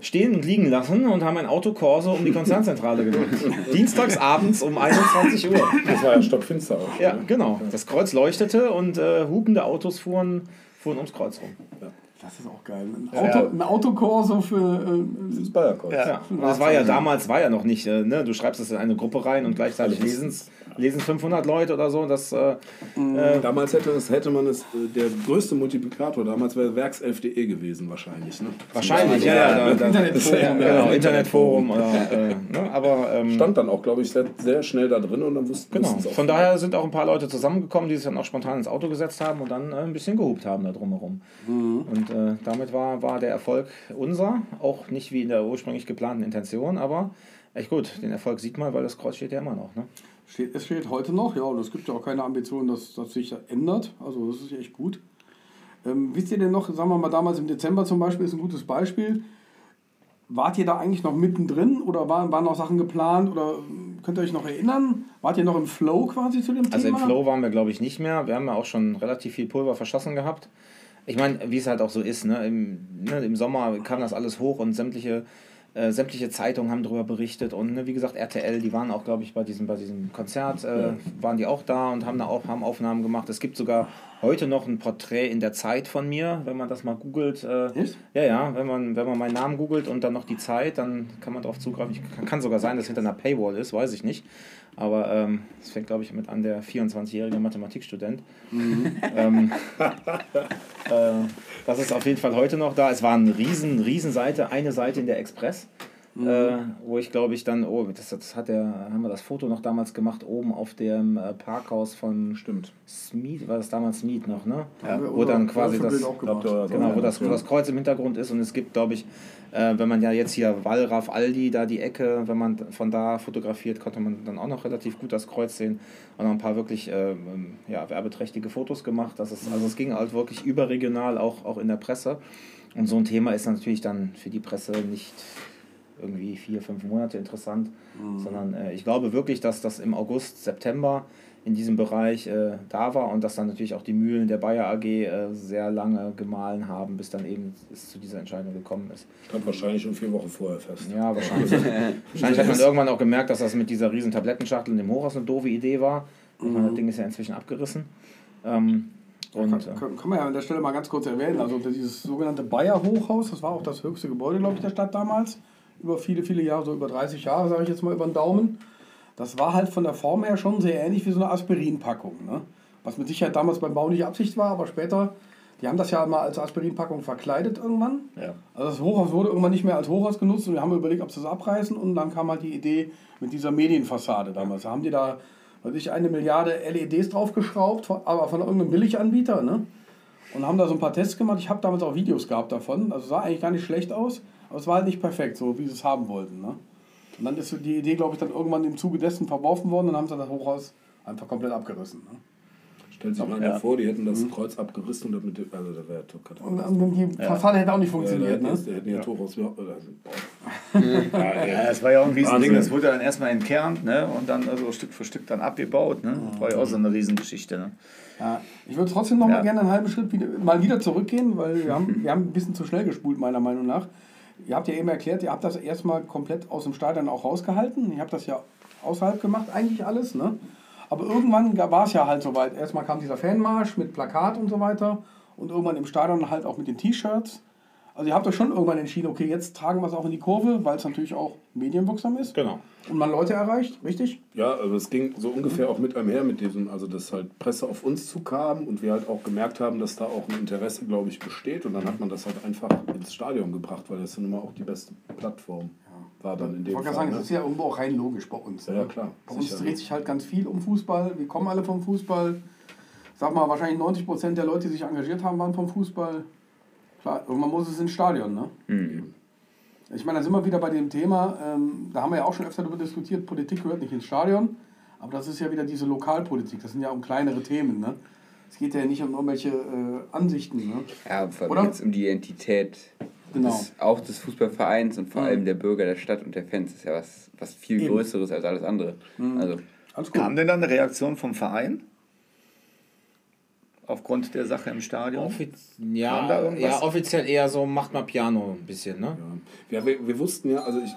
stehen und liegen lassen und haben ein Autokorso um die Konzernzentrale gemacht. *laughs* Dienstags abends um 21 Uhr. Das war ja stockfinster auch. Ja, genau. Das Kreuz leuchtete und äh, hupende Autos fuhren, fuhren ums Kreuz rum. Das ist auch geil. Ein, Auto, ein Autokorso für. Äh, Das Bayerkreuz. Ja, das war ja damals, war ja noch nicht, äh, ne? du schreibst es in eine Gruppe rein und gleichzeitig lesen lesen 500 Leute oder so. Das, äh, Damals hätte, es, hätte man es, äh, der größte Multiplikator damals wäre werkself.de gewesen wahrscheinlich. Ne? wahrscheinlich, ja, *laughs* Internetforum. *laughs* ja, genau, Internetforum. Oder, äh, *laughs* ne? Aber ähm, Stand dann auch, glaube ich, sehr, sehr schnell da drin und dann wussten genau. wussten's auch. Von daher sind auch ein paar Leute zusammengekommen, die sich dann auch spontan ins Auto gesetzt haben und dann äh, ein bisschen gehupt haben da drumherum. Und äh, damit war, war der Erfolg unser, auch nicht wie in der ursprünglich geplanten Intention, aber echt gut, den Erfolg sieht man, weil das Kreuz steht ja immer noch. Ne? Steht, es steht heute noch, ja, und es gibt ja auch keine Ambition, dass das sich ändert. Also, das ist echt gut. Ähm, wisst ihr denn noch, sagen wir mal, damals im Dezember zum Beispiel ist ein gutes Beispiel. Wart ihr da eigentlich noch mittendrin oder waren, waren noch Sachen geplant oder ähm, könnt ihr euch noch erinnern? Wart ihr noch im Flow quasi zu dem Also im Thema? Flow waren wir, glaube ich, nicht mehr. Wir haben ja auch schon relativ viel Pulver verschossen gehabt. Ich meine, wie es halt auch so ist, ne? Im, ne? im Sommer kam das alles hoch und sämtliche, äh, sämtliche Zeitungen haben darüber berichtet. Und ne, wie gesagt, RTL, die waren auch, glaube ich, bei diesem, bei diesem Konzert, äh, waren die auch da und haben da auch haben Aufnahmen gemacht. Es gibt sogar heute noch ein Porträt in der Zeit von mir, wenn man das mal googelt. Äh, ja, ja, wenn man, wenn man meinen Namen googelt und dann noch die Zeit, dann kann man darauf zugreifen. Ich, kann, kann sogar sein, dass hinter einer Paywall ist, weiß ich nicht. Aber ähm, das fängt, glaube ich, mit an der 24-jährige Mathematikstudent. *laughs* ähm, äh, das ist auf jeden Fall heute noch da. Es war eine riesen, riesen Seite, eine Seite in der Express. Äh, wo ich glaube ich dann, oh, das, das hat der, haben wir das Foto noch damals gemacht, oben auf dem äh, Parkhaus von Stimmt. Smith, war das damals Smith noch, ne? Wir wo dann quasi das. Glaubt ihr, Genau, wo das, wo das Kreuz im Hintergrund ist und es gibt, glaube ich, äh, wenn man ja jetzt hier Wallraf Aldi, da die Ecke, wenn man von da fotografiert, konnte man dann auch noch relativ gut das Kreuz sehen und noch ein paar wirklich äh, ähm, ja, werbeträchtige Fotos gemacht. Das ist, also es ging halt wirklich überregional, auch, auch in der Presse. Und so ein Thema ist natürlich dann für die Presse nicht irgendwie vier, fünf Monate interessant, sondern äh, ich glaube wirklich, dass das im August, September in diesem Bereich äh, da war und dass dann natürlich auch die Mühlen der Bayer AG äh, sehr lange gemahlen haben, bis dann eben es zu dieser Entscheidung gekommen ist. Stand wahrscheinlich schon vier Wochen vorher fest. Ja, wahrscheinlich. *laughs* wahrscheinlich hat man irgendwann auch gemerkt, dass das mit dieser riesen Tablettenschachtel in dem Hochhaus eine doofe Idee war. Meine, das Ding ist ja inzwischen abgerissen. Ähm, und, kann, äh, kann, kann man ja an der Stelle mal ganz kurz erwähnen. Also dieses sogenannte Bayer Hochhaus, das war auch das höchste Gebäude, glaube ich, der Stadt damals. Über viele, viele Jahre, so über 30 Jahre, sage ich jetzt mal über den Daumen. Das war halt von der Form her schon sehr ähnlich wie so eine Aspirinpackung. Ne? Was mit Sicherheit damals beim Bau nicht Absicht war, aber später, die haben das ja mal als Aspirinpackung verkleidet irgendwann. Ja. Also das Hochhaus wurde irgendwann nicht mehr als Hochhaus genutzt und wir haben überlegt, ob sie das abreißen und dann kam halt die Idee mit dieser Medienfassade damals. Da haben die da, weiß ich, eine Milliarde LEDs draufgeschraubt, aber von irgendeinem Billiganbieter, ne? Und haben da so ein paar Tests gemacht. Ich habe damals auch Videos gehabt davon. Also sah eigentlich gar nicht schlecht aus, aber es war halt nicht perfekt, so wie sie es haben wollten, ne? Und dann ist die Idee, glaube ich, dann irgendwann im Zuge dessen verworfen worden und dann haben sie das Hochhaus einfach komplett abgerissen. Ne? Stellt sich mal Ja. vor, die hätten das Kreuz abgerissen und damit, also da wäre Und, und die Fassade hätte auch nicht Ja, da funktioniert, hätten ne? da hätten ja. Torhaus. Also. Ja, das war ja auch ein Riesending. Das wurde dann erstmal entkernt ne? und dann also Stück für Stück dann abgebaut. Ne? Das war ja auch so eine Riesengeschichte. Ne? Ja, ich würde trotzdem noch mal Ja. gerne einen halben Schritt wieder, mal wieder zurückgehen, weil wir *laughs* haben, wir haben ein bisschen zu schnell gespult, meiner Meinung nach. Ihr habt ja eben erklärt, ihr habt das erstmal komplett aus dem Stadion auch rausgehalten. Ihr habt das ja außerhalb gemacht, eigentlich alles. Ne? Aber irgendwann war es ja halt soweit. Erstmal kam dieser Fanmarsch mit Plakat und so weiter. Und irgendwann im Stadion halt auch mit den T-Shirts. Also ihr habt euch schon irgendwann entschieden, okay, jetzt tragen wir es auch in die Kurve, weil es natürlich auch medienwirksam ist Genau. und man Leute erreicht, richtig? Ja, aber es ging so ungefähr auch mit einher mit diesem, also dass halt Presse auf uns zukam und wir halt auch gemerkt haben, dass da auch ein Interesse, glaube ich, besteht. Und dann hat man das halt einfach ins Stadion gebracht, weil das dann immer auch die beste Plattform war dann in Ich dem wollte Fall. gerade sagen, ne? das ist ja irgendwo auch rein logisch bei uns. Ja, ne? ja, klar, Bei uns dreht sich halt ganz viel um Fußball. Wir kommen alle vom Fußball. Sag mal, wahrscheinlich 90 Prozent der Leute, die sich engagiert haben, waren vom Fußball. Klar, irgendwann muss es ins Stadion, ne? Mhm. Ich meine, da sind wir wieder bei dem Thema, ähm, da haben wir ja auch schon öfter darüber diskutiert, Politik gehört nicht ins Stadion, aber das ist ja wieder diese Lokalpolitik, das sind ja um kleinere Themen, ne? Es geht ja nicht um irgendwelche äh, Ansichten, ne? Ja, vor Oder? allem geht um die Identität Genau. des, auch des Fußballvereins und vor allem der Bürger der Stadt und der Fans. Das ist ja was, was viel Eben. Größeres als alles andere. Also, Alles gut. Kam denn dann eine Reaktion vom Verein? Aufgrund der Sache im Stadion? Offiz ja, ja, offiziell eher so, macht mal Piano ein bisschen, ne? Ja, wir, wir wussten ja, also ich,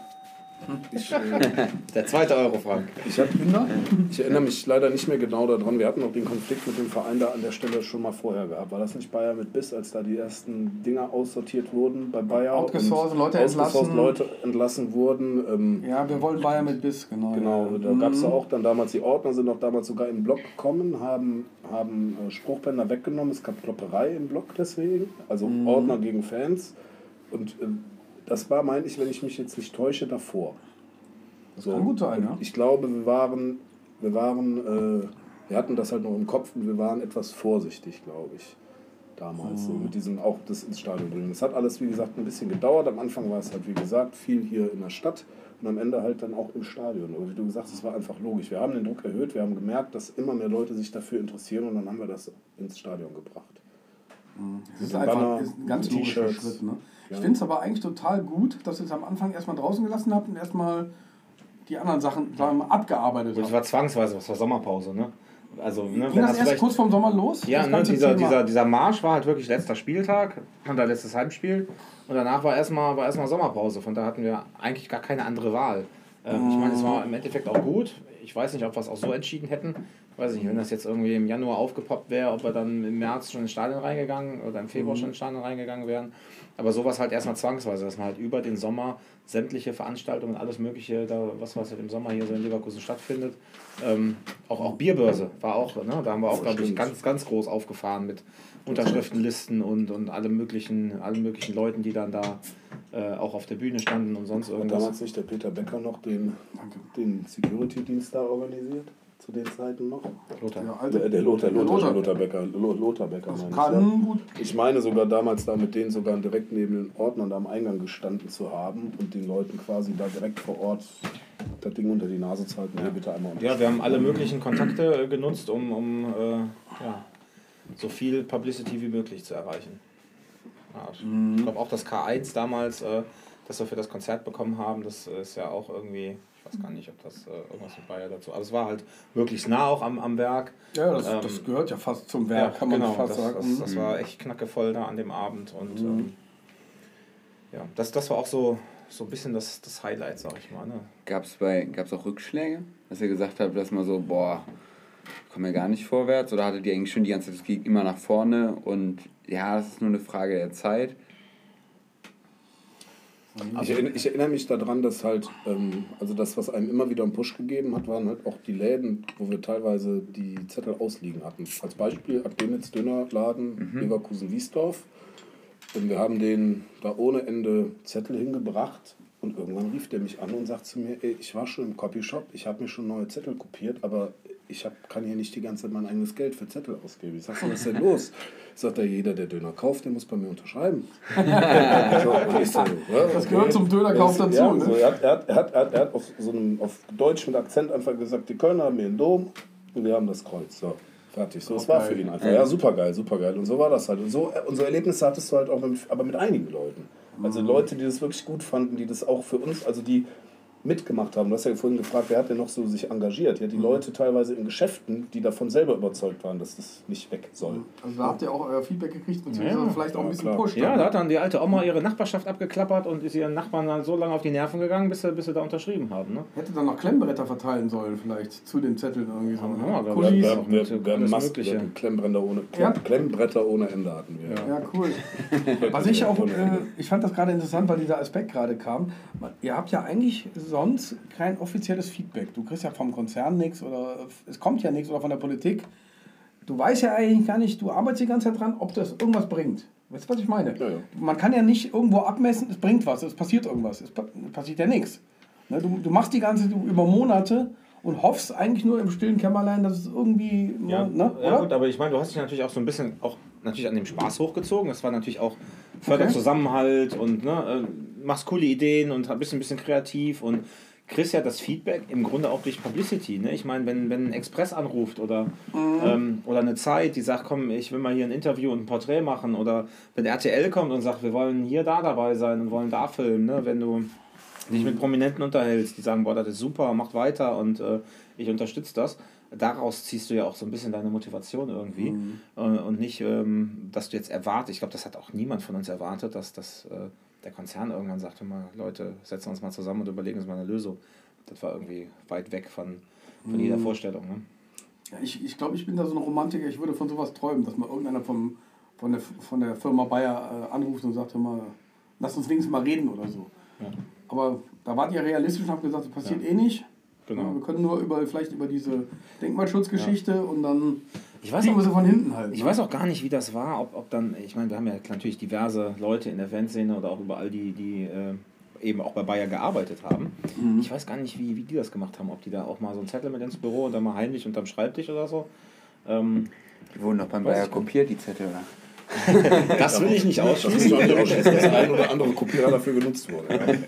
ich, äh, Der zweite Euro, Frank. ich, hab, ich erinnere mich leider nicht mehr genau daran. Wir hatten auch den Konflikt mit dem Verein da an der Stelle schon mal vorher gehabt. War das nicht Bayer mit Biss, als da die ersten Dinger aussortiert wurden bei Bayer? Outgesourced, und Leute entlassen. Leute entlassen wurden. Ähm, Ja, wir wollen Bayern mit Biss, genau. Genau, ja. da gab es Mhm. auch dann damals die Ordner, sind auch damals sogar in den Block gekommen, haben, haben äh, Spruchbänder weggenommen. Es gab Klopperei im Block deswegen, also Mhm. Ordner gegen Fans. Und äh, das war, meine ich, wenn ich mich jetzt nicht täusche, davor. So. kann gut sein, ja. Ich glaube, wir waren, wir waren, äh, wir hatten das halt noch im Kopf und wir waren etwas vorsichtig, glaube ich. Damals, so mit diesem auch das ins Stadion bringen. Das hat alles, wie gesagt, ein bisschen gedauert. Am Anfang war es halt, wie gesagt, viel hier in der Stadt und am Ende halt dann auch im Stadion. Aber wie du gesagt hast, es war einfach logisch. Wir haben den Druck erhöht, wir haben gemerkt, dass immer mehr Leute sich dafür interessieren und dann haben wir das ins Stadion gebracht. Das ist einfach Banner, ist ein ganz logischer. Schritt. Ne? Ich Ja. finde es aber eigentlich total gut, dass ihr es am Anfang erstmal draußen gelassen habt und erstmal die anderen Sachen sagen wir mal, abgearbeitet Das habt. war zwangsweise, das war Sommerpause, ne? Also, ne, Ging wenn das das erst kurz vorm Sommer los? Ja, das ne, dieser, dieser, dieser Marsch war halt wirklich letzter Spieltag, unser letztes Heimspiel. Und danach war erstmal war erstmal Sommerpause. Von da hatten wir eigentlich gar keine andere Wahl. Ähm, Ich meine, es war im Endeffekt auch gut. Ich weiß nicht, ob wir es auch so entschieden hätten. Ich weiß nicht, wenn das jetzt irgendwie im Januar aufgepoppt wäre, ob wir dann im März schon ins Stadion reingegangen oder im Februar schon ins Stadion reingegangen wären. Aber sowas halt erstmal zwangsweise, dass man halt über den Sommer sämtliche Veranstaltungen, alles Mögliche, da, was was halt im Sommer hier so in Leverkusen stattfindet. Ähm, auch, auch Bierbörse war auch, ne? da haben wir auch, glaube ich, ganz, ganz groß aufgefahren mit Unterschriftenlisten und, und alle möglichen, allen möglichen Leuten, die dann da äh, auch auf der Bühne standen und sonst Hat irgendwas. damals nicht der Peter Becker noch den, den Security-Dienst da organisiert? Zu den Zeiten noch? Lothar. Ja, also, Der, der Lothar, Lothar, Lothar. Lothar Becker. Lo- Lothar Becker meine ich, ja. Kann gut. Ich meine sogar damals da mit denen sogar direkt neben den Ordnern da am Eingang gestanden zu haben und den Leuten quasi da direkt vor Ort das Ding unter die Nase zu halten. Hier bitte einmal Ja, wir haben alle möglichen Kontakte äh, genutzt, um, um äh, ja, so viel Publicity wie möglich zu erreichen. Ja, ich Mhm. glaube auch das K1 damals, äh, das wir für das Konzert bekommen haben, das ist ja auch irgendwie, ich weiß gar nicht, ob das äh, irgendwas mit Bayer dazu, aber es war halt möglichst nah auch am, am Werk. Ja, das, Ähm, das gehört ja fast zum Werk, kann man genau, fast das, sagen. Das, das war echt knackevoll da an dem Abend und Mhm. ähm, ja, das, das war auch so, so ein bisschen das, das Highlight, sag ich mal. Ne? Gab es gab's auch Rückschläge? Dass ihr gesagt habt, dass man so, boah, ich komme ja gar nicht vorwärts? Oder hattet ihr eigentlich schon die ganze Zeit, es ging immer nach vorne und ja, es ist nur eine Frage der Zeit? Ich erinnere, ich erinnere mich daran, dass halt, ähm, also das, was einem immer wieder einen Push gegeben hat, waren halt auch die Läden, wo wir teilweise die Zettel ausliegen hatten. Als Beispiel Akdenitz Dönerladen Leverkusen-Wiesdorf. Und wir haben den da ohne Ende Zettel hingebracht. Und irgendwann rief der mich an und sagt zu mir, ey, ich war schon im Copyshop, ich habe mir schon neue Zettel kopiert, aber ich hab, kann hier nicht die ganze Zeit mein eigenes Geld für Zettel ausgeben. Ich sag, was ist denn los? Sagt er, jeder, der Döner kauft, der muss bei mir unterschreiben. *laughs* so, und ich so, ja, Das gehört zum Dönerkauf dazu, Ja, ne? so, er, hat, er, hat, er, hat, er, hat, auf so einem auf Deutsch mit Akzent einfach gesagt, die Kölner haben hier einen Dom und wir haben das Kreuz. So, fertig. So, das war für ihn einfach. Ja, super geil, super geil. Und so war das halt. Und so, äh, unsere Erlebnisse hattest du halt auch mit, aber mit einigen Leuten. Also Leute, die das wirklich gut fanden, die das auch für uns, also die mitgemacht haben. Du hast ja vorhin gefragt, wer hat denn noch so sich engagiert? Ja, die Mhm. Leute teilweise in Geschäften, die davon selber überzeugt waren, dass das nicht weg soll. Also da habt ihr auch euer Feedback gekriegt, beziehungsweise Ja, vielleicht auch ein bisschen klar. Push. Ja, da ne? hat dann die alte Oma ihre Nachbarschaft abgeklappert und ist ihren Nachbarn dann so lange auf die Nerven gegangen, bis sie, bis sie da unterschrieben haben. Ne? Hätte dann noch Klemmbretter verteilen sollen, vielleicht zu den Zetteln irgendwie so. Ja, Kulis. wir- Wir, wir, wir, äh, alles Mast, Mögliche. wir Klemmbretter ohne, Ja. Klemmbretter ohne Ende hatten wir. Ja, cool. *laughs* Was ich auch, äh, ich fand das gerade interessant, weil dieser Aspekt gerade kam. Ihr habt ja eigentlich sonst kein offizielles Feedback. Du kriegst ja vom Konzern nichts oder es kommt ja nichts oder von der Politik. Du weißt ja eigentlich gar nicht, du arbeitest die ganze Zeit dran, ob das irgendwas bringt. Weißt du, was ich meine? Ja, ja. Man kann ja nicht irgendwo abmessen, es bringt was, es passiert irgendwas. Es pa passiert ja nichts. Ne, du, du machst die ganze du, über Monate und hoffst eigentlich nur im stillen Kämmerlein, dass es irgendwie. Ja, ne, ja oder? gut, aber ich meine, du hast dich natürlich auch so ein bisschen auch natürlich an dem Spaß hochgezogen. Das war natürlich auch fördert Okay. Zusammenhalt und ne, äh, machst coole Ideen und bist ein bisschen kreativ und kriegst ja das Feedback im Grunde auch durch Publicity. Ne? Ich meine, wenn, wenn ein Express anruft oder, ähm, oder eine Zeit, die sagt, komm, ich will mal hier ein Interview und ein Porträt machen oder wenn RTL kommt und sagt, wir wollen hier da dabei sein und wollen da filmen, ne? wenn du dich mit Prominenten unterhältst, die sagen, boah, das ist super, macht weiter und äh, ich unterstütze das. Daraus ziehst du ja auch so ein bisschen deine Motivation irgendwie äh, und nicht, ähm, dass du jetzt erwartest, ich glaube, das hat auch niemand von uns erwartet, dass, dass äh, der Konzern irgendwann sagte mal, Leute, setzen wir uns mal zusammen und überlegen uns mal eine Lösung. Das war irgendwie weit weg von, von jeder Vorstellung. Ne? Ja, ich ich glaube, ich bin da so ein Romantiker. Ich würde von sowas träumen, dass mal irgendeiner vom, von, der, von der Firma Bayer äh, anruft und sagt, mal, lass uns wenigstens mal reden oder so. Ja. Aber da wart ihr realistisch und habt gesagt, das passiert eh nicht. Genau. Ja, wir können nur über, vielleicht über diese Denkmalschutzgeschichte und dann Ich weiß auch- sie von hinten halt. Ich ne? weiß auch gar nicht, wie das war, ob, ob dann, ich meine, wir haben ja natürlich diverse Leute in der Fanszene oder auch überall, die, die äh, eben auch bei Bayer gearbeitet haben. Ich weiß gar nicht, wie, wie die das gemacht haben, ob die da auch mal so einen Zettel mit ins Büro und dann mal heimlich unterm Schreibtisch oder so. Ähm, Die wurden doch beim Bayer kopiert, die Zettel, oder? *laughs* das will ich nicht Das ist ausschließen. nicht ausschließen, dass der ein oder andere Kopierer dafür genutzt wurde.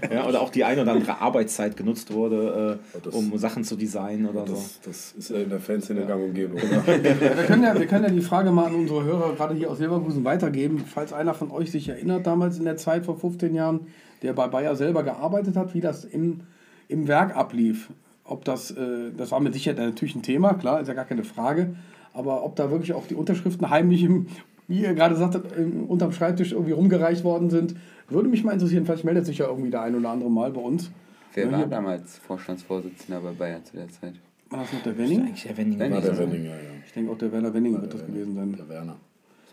Ja. Ja, oder auch die eine oder andere Arbeitszeit genutzt wurde, Ja, äh, das- um Sachen zu designen oder so. Das, das ist ja in der Fanszene gang und gäbe. *laughs* Ja, wir, können ja, wir können ja die Frage mal an unsere Hörer gerade hier aus Leverkusen weitergeben. Falls einer von euch sich erinnert, damals in der Zeit vor 15 Jahren, der bei Bayer selber gearbeitet hat, wie das im, im Werk ablief. Ob das, äh, das war mit Sicherheit natürlich ein Thema, klar, ist ja gar keine Frage. Aber ob da wirklich auch die Unterschriften heimlich, im, wie ihr gerade sagtet, im, unterm Schreibtisch irgendwie rumgereicht worden sind, würde mich mal interessieren. Vielleicht meldet sich ja irgendwie der ein oder andere mal bei uns. Wer Ja, war damals Vorstandsvorsitzender bei Bayer zu der Zeit? War das noch der Wenning? Eigentlich der Wenning Wenn War der. Wenning, ja, ja. Ich denke auch der Werner Wenning wird das gewesen sein. Der Werner.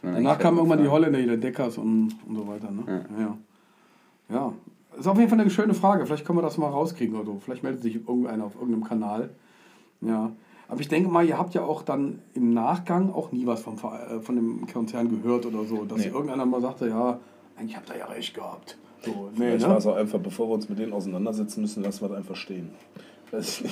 Danach kamen irgendwann die. Holländer, der Deckers und, und so weiter. Ne? Ja. ja. Ja. Ist auf jeden Fall eine schöne Frage. Vielleicht können wir das mal rauskriegen oder so. Vielleicht meldet sich irgendeiner auf irgendeinem Kanal. Ja. Aber ich denke mal, ihr habt ja auch dann im Nachgang auch nie was vom, äh, von dem Konzern gehört oder so. Dass Nee. irgendeiner mal sagte, ja, eigentlich habt ihr ja recht gehabt. So, nee, Vielleicht war ne? es auch einfach, bevor wir uns mit denen auseinandersetzen müssen, lassen wir das einfach stehen. Also,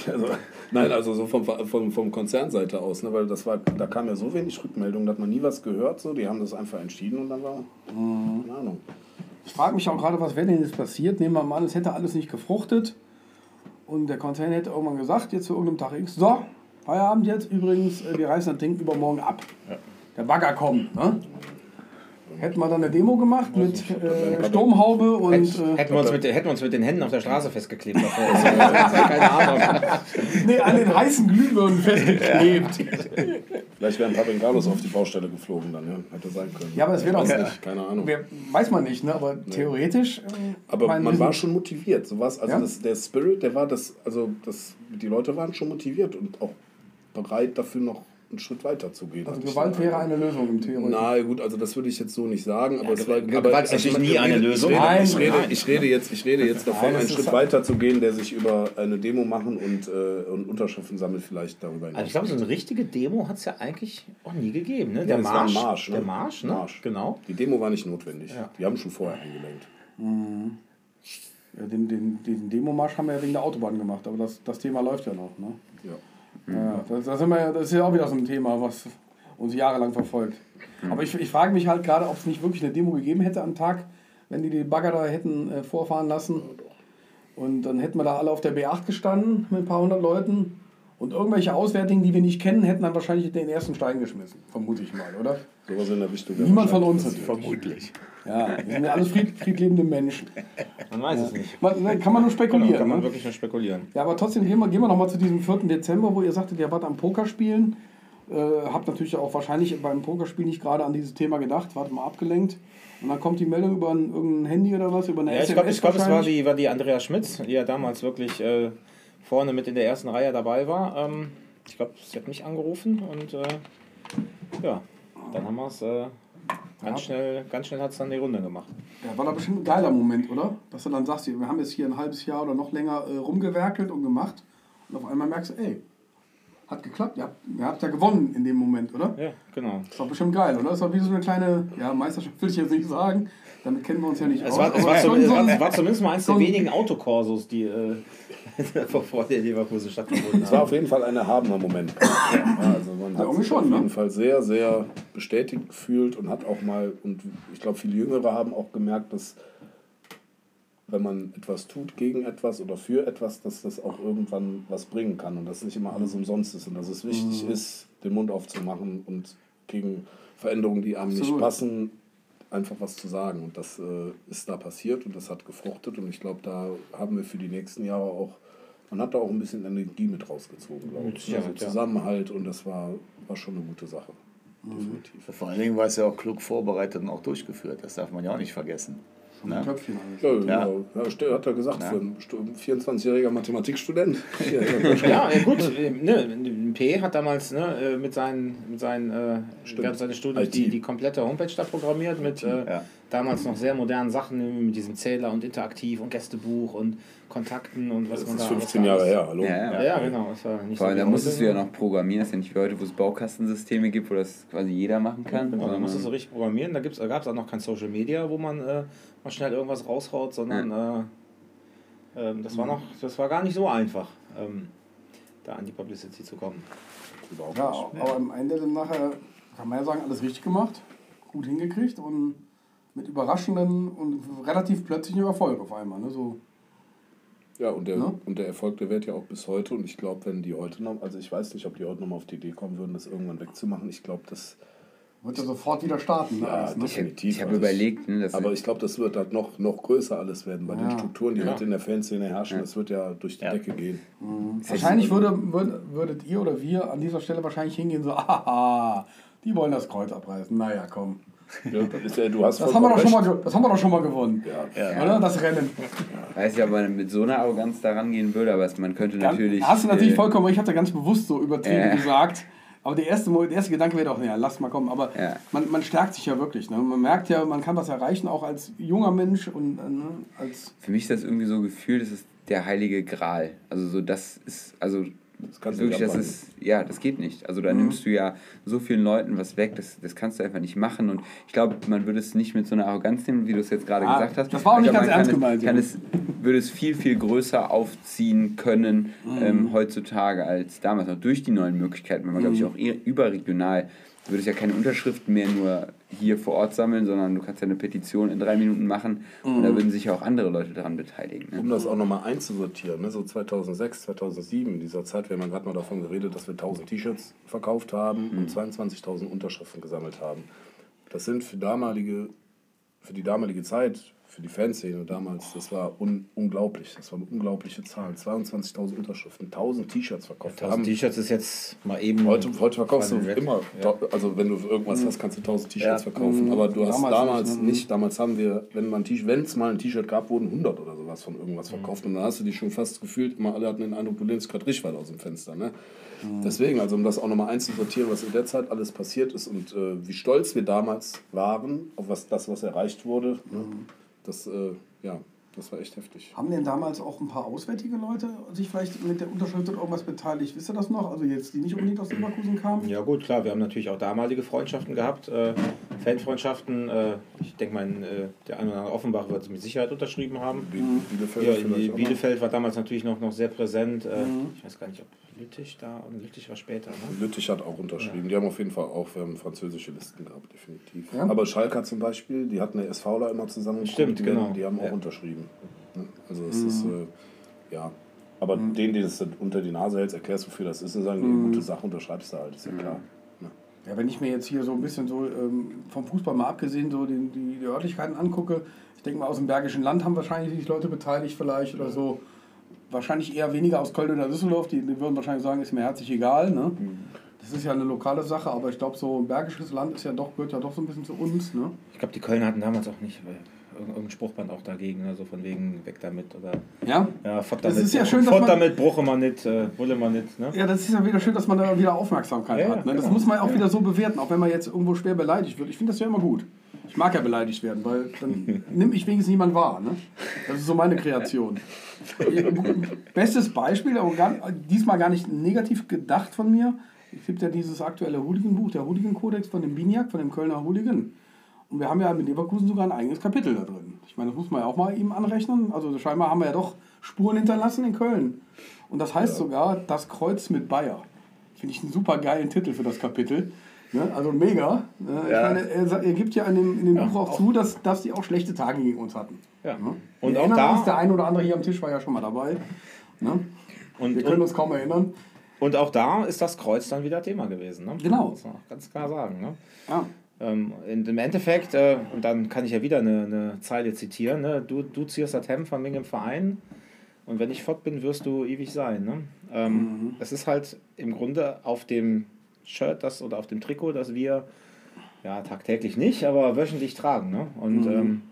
nein, also so vom, vom, vom Konzernseite aus, ne, weil das war, da kam ja so wenig Rückmeldung, da hat man nie was gehört, so, die haben das einfach entschieden und dann war, keine Ahnung. Ich frage mich auch gerade, was wäre denn jetzt passiert? Nehmen wir mal an, es hätte alles nicht gefruchtet und der Konzern hätte irgendwann gesagt, jetzt zu irgendeinem Tag X, so, Feierabend jetzt übrigens, äh, wir reißen das Ding übermorgen ab. Der Bagger kommt. Ne? Hätten wir dann eine Demo gemacht mit äh, Sturmhaube und... Äh, Hätten wir, uns mit, hätten wir uns mit den Händen auf der Straße festgeklebt. *laughs* Keine Ahnung. nee, an den heißen Glühbirnen festgeklebt. Vielleicht wären Papengalos auf die Baustelle geflogen dann, ja, hätte sein können. Ja, aber das wäre doch... Weiß nicht, keine Ahnung. Wer, weiß man nicht, ne? aber theoretisch... äh, Aber man wir war schon motiviert. So also Ja? das, der Spirit, der war das, also das, die Leute waren schon motiviert und auch bereit dafür noch einen Schritt weiter zu gehen. Also Gewalt den wäre Eindruck. eine Lösung im Theorie. Na gut, also das würde ich jetzt so nicht sagen, aber es war. Gewalt aber ist natürlich ich- nie ich eine rede- Lösung. Ich rede, Nein, ich rede, nein. ich rede jetzt, ich rede jetzt davon, Nein, einen Schritt halt- weiter zu gehen, der sich über eine Demo machen und, äh, und Unterschriften sammelt, vielleicht darüber hinaus. Also ich glaube, so eine richtige Demo hat es ja eigentlich auch nie gegeben. Ne? Ja, Der Marsch, Marsch, ne? der Marsch, ne? Marsch. genau. Die Demo war nicht notwendig. Ja. Die haben schon vorher eingelenkt. Ja, den, den, diesen Demomarsch haben wir ja wegen der Autobahn gemacht, aber das, das Thema läuft ja noch. Ne? Ja. Ja, das, das, sind wir, ja- das ist ja auch wieder so ein Thema, was uns jahrelang verfolgt. Aber ich, ich frage mich halt gerade, ob es nicht wirklich eine Demo gegeben hätte am Tag, wenn die die Bagger da hätten äh, vorfahren lassen. Und dann hätten wir da alle auf der B8 gestanden mit ein paar hundert Leuten. Und irgendwelche Auswärtigen, die wir nicht kennen, hätten dann wahrscheinlich den ersten Stein geschmissen. Vermute ich mal, oder? Sowas in der Richtung. Niemand von uns. Vermutlich. Ja, wir sind ja alles fried, friedlebende Menschen. Man weiß es nicht. Man, kann man nur spekulieren. Genau, kann man ne? wirklich nur spekulieren. Ja, aber trotzdem gehen wir, gehen wir nochmal zu diesem 4. Dezember, wo ihr sagtet, ihr wart am Pokerspielen. Äh, habt natürlich auch wahrscheinlich beim Pokerspiel nicht gerade an dieses Thema gedacht, wart mal abgelenkt. Und dann kommt die Meldung über ein, irgendein Handy oder was, über eine Ja, ich SMS glaube, ich glaub, es war die, war die Andrea Schmitz, die ja damals wirklich äh, vorne mit in der ersten Reihe dabei war. Ähm, ich glaube, sie hat mich angerufen und äh, ja, dann haben wir es äh, ganz schnell, ganz schnell hat es dann die Runde gemacht. Ja, war da bestimmt ein geiler Moment, oder? Dass du dann sagst, wir haben jetzt hier ein halbes Jahr oder noch länger äh, rumgewerkelt und gemacht. Und auf einmal merkst du, ey, hat geklappt. Ihr habt, ihr habt ja gewonnen in dem Moment, oder? Ja, genau. Das war bestimmt geil, oder? Das war wie so eine kleine, ja, Meisterschaft will ich jetzt nicht sagen. Damit kennen wir uns ja nicht Es aus. war, es, war, zum, es, so war, es war zumindest mal eins der so wenigen Autokorsos, die äh, *laughs* vor der Leverkusen stattgefunden Es war auf jeden Fall ein erhabener Moment. Ja, also man hat irgendwie sich schon, auf ne? jeden Fall sehr, sehr bestätigt gefühlt und hat auch mal, und ich glaube, viele Jüngere haben auch gemerkt, dass wenn man etwas tut gegen etwas oder für etwas, dass das auch irgendwann was bringen kann und dass nicht immer alles umsonst ist und dass es wichtig Mhm. ist, den Mund aufzumachen und gegen Veränderungen, die einem nicht Absolut. passen, einfach was zu sagen. Und das äh, ist da passiert und das hat gefruchtet und ich glaube, da haben wir für die nächsten Jahre auch, man hat da auch ein bisschen Energie mit rausgezogen, glaube ich. Also ja. Zusammenhalt und das war, war schon eine gute Sache. Mhm. Definitiv. Vor allen Dingen war es ja auch klug vorbereitet und auch durchgeführt. Das darf man ja auch nicht vergessen. Ein Ne? Köpfchen alles. Ja, Ja. genau. Ja, hat er gesagt, Ja. für Stu- 24-jähriger Mathematikstudent. *laughs* Ja, gut, ne, P hat damals ne, äh, mit seinen, mit seinen äh, Stimmt. während seines Studiums IT. die, die komplette Homepage da programmiert mit äh, Ja. Damals noch sehr modernen Sachen, mit diesem Zähler und Interaktiv und Gästebuch und Kontakten und was Das man ist da 15 alles- Jahre her, hallo. Ja, Ja, ja. ja, genau. Das war nicht Vor allem, so da musstest du ja noch programmieren. Das ist ja nicht wie heute, wo es Baukastensysteme gibt, wo das quasi jeder machen kann. Genau, da musstest du richtig programmieren. Da, da gab es auch noch kein Social Media, wo man äh, mal schnell irgendwas raushaut, sondern äh, ähm, das, war noch, das war gar nicht so einfach, ähm, da an die Publicity zu kommen. Überhaupt Ja, nicht. aber am Ende dann nachher kann man ja sagen, alles richtig gemacht, gut hingekriegt und mit überraschenden und relativ plötzlichen Erfolg auf einmal. Ne? So, Ja, und der, Ne? und der Erfolg, der währt ja auch bis heute. Und ich glaube, wenn die heute noch, also ich weiß nicht, ob die heute noch mal auf die Idee kommen würden, das irgendwann wegzumachen. Ich glaube, das, wird ja sofort wieder starten. Ne? Ja, alles, ne? definitiv. Ich habe Also überlegt, ne, dass aber ich glaube, das wird halt noch, noch größer alles werden bei den Ja. Strukturen, die Ja. heute in der Fanszene herrschen. Ja. Das wird ja durch die Ja. Decke gehen. Wahrscheinlich würde, würd, würdet ihr oder wir an dieser Stelle wahrscheinlich hingehen, so, *laughs* aha, die wollen das Kreuz abreißen. Naja, komm. *laughs* Ja, das ist ja, du hast Das haben, wir doch schon mal, das haben wir doch schon mal gewonnen. Ja. Ja. Oder? Das Rennen. weiß ja, ob man mit so einer Arroganz da rangehen würde, aber man könnte natürlich. Hast du natürlich äh, vollkommen recht, ich habe da ganz bewusst so übertrieben Äh. gesagt. Aber der erste, der erste Gedanke wäre doch, ja, lass mal kommen. Aber Ja. man, man stärkt sich ja wirklich. Ne? Man merkt ja, man kann was erreichen, auch als junger Mensch und äh, ne, als. Für mich ist das irgendwie so gefühlt, das ist der heilige Gral. Also so das ist, also Das kannst du wirklich, nicht das ist, ja, das geht nicht. Also da Mhm. nimmst du ja so vielen Leuten was weg, das, das kannst du einfach nicht machen. Und ich glaube, man würde es nicht mit so einer Arroganz nehmen, wie du es jetzt gerade Ah, gesagt hast. das war auch Ich nicht ganz ernst gemeint, Es, kann es, würde es viel, viel größer aufziehen können Mhm. ähm, heutzutage als damals. Auch durch die neuen Möglichkeiten, wenn man, glaube ich, Mhm. auch überregional Du würdest ja keine Unterschriften mehr nur hier vor Ort sammeln, sondern du kannst ja eine Petition in drei Minuten machen und Mhm. da würden sich ja auch andere Leute daran beteiligen. Ne? Um das auch nochmal einzusortieren, ne? so 2006, 2007, in dieser Zeit, wir haben ja gerade mal davon geredet, dass wir 1000 T-Shirts verkauft haben und 22.000 Unterschriften gesammelt haben. Das sind für, damalige, für die damalige Zeit, für die Fanszene damals, das war un unglaublich. Das war eine unglaubliche Zahl. 22.000 Unterschriften, 1000 T-Shirts verkauft. Wir 1000 haben- T-Shirts ist jetzt mal eben. Heute, heute verkaufst du immer, Ja. also wenn du irgendwas hast, kannst du 1000 T-Shirts Ja. verkaufen. Mhm. Aber du hast Damals damals, nicht, nicht, ne? damals haben wir, wenn man wenn es mal ein T-Shirt gab, wurden 100 oder sowas von irgendwas Mhm. verkauft. Und dann hast du dich schon fast gefühlt, immer alle hatten den Eindruck, du lehnst gerade richtig weit aus dem Fenster. Ne? Mhm. Deswegen, also um das auch nochmal einzusortieren, was in der Zeit alles passiert ist und äh, wie stolz wir damals waren auf was, das, was erreicht wurde, ne? Das, äh, ja, das war echt heftig. Haben denn damals auch ein paar auswärtige Leute sich vielleicht mit der Unterschrift oder irgendwas beteiligt? Wisst ihr das noch? Also jetzt, die nicht unbedingt aus Leverkusen kamen? Ja gut, klar, wir haben natürlich auch damalige Freundschaften gehabt, äh, Fanfreundschaften. Äh, ich denke mal, äh, der eine oder andere Offenbach wird es mit Sicherheit unterschrieben haben. Biel- Bielefeld Ja. Bielefeld war damals natürlich noch, noch sehr präsent. Äh, Mhm. Ich weiß gar nicht, ob Lüttich da, Lüttich war später. Ne? Lüttich hat auch unterschrieben. Die haben auf jeden Fall auch haben französische Listen gehabt, definitiv. Ja? Aber Schalke zum Beispiel, die hatten eine SV da immer zusammen. Stimmt, die, genau. Die haben auch Ja. unterschrieben. Also es ist, äh, ja, Aber denen, denen das unter die Nase hältst, erklärst, wofür das ist und sagen, mhm. gute Sache unterschreibst du halt, ist ja klar. Ja, wenn ich mir jetzt hier so ein bisschen so ähm, vom Fußball mal abgesehen so die, die, die Örtlichkeiten angucke, ich denke mal aus dem Bergischen Land haben wahrscheinlich sich Leute beteiligt vielleicht oder so. Wahrscheinlich eher weniger aus Köln oder Düsseldorf, die, die würden wahrscheinlich sagen, ist mir herzlich egal. Ne? Mhm. Das ist ja eine lokale Sache, aber ich glaube, so ein Bergisches Land ist ja doch, gehört ja doch so ein bisschen zu uns. Ne? Ich glaube, die Kölner hatten damals auch nicht irgendein Spruchband auch dagegen, also von wegen weg damit oder ja, ja fort damit, das ist ja schön, fort man, damit, bruche man nicht, äh, bulle man nicht. Ne? Ja, das ist ja wieder schön, dass man da wieder Aufmerksamkeit ja, hat. Ne? Das genau. muss man auch ja. wieder so bewerten, auch wenn man jetzt irgendwo schwer beleidigt wird. Ich finde das ja immer gut. Ich mag ja beleidigt werden, weil dann *laughs* nimmt mich wenigstens niemand wahr. Ne? Das ist so meine Kreation. Bestes Beispiel, aber gar, diesmal gar nicht negativ gedacht von mir. Es gibt ja dieses aktuelle Hooligan-Buch, der Hooligan-Kodex von dem Biniak, von dem Kölner Hooligan. Und wir haben ja mit Leverkusen sogar ein eigenes Kapitel da drin. Ich meine, das muss man ja auch mal ihm anrechnen. Also scheinbar haben wir ja doch Spuren hinterlassen in Köln. Und das heißt ja. sogar das Kreuz mit Bayer. Finde ich einen super geilen Titel für das Kapitel. Ne? Also mega. Ne? Ja. Meine, er, er, gibt ja in dem, in dem ja, Buch auch, auch, zu, dass, dass die auch schlechte Tage gegen uns hatten. Ja. Ne? Und wir auch da. Uns, der ein oder andere hier am Tisch war ja schon mal dabei. Ne? Und, wir können und, uns kaum erinnern. Und auch da ist das Kreuz dann wieder Thema gewesen. Ne? Genau. Das muss man ganz klar sagen. Ne? Ja. Ähm, Im Endeffekt, äh, und dann kann ich ja wieder eine, eine Zeile zitieren, ne? du, du ziehst das Hemd von mir im Verein und wenn ich fort bin, wirst du ewig sein. Ne? Ähm, mhm. Es ist halt im Grunde auf dem Shirt das, oder auf dem Trikot, das wir ja tagtäglich nicht, aber wöchentlich tragen. Ne? Und mhm. ähm,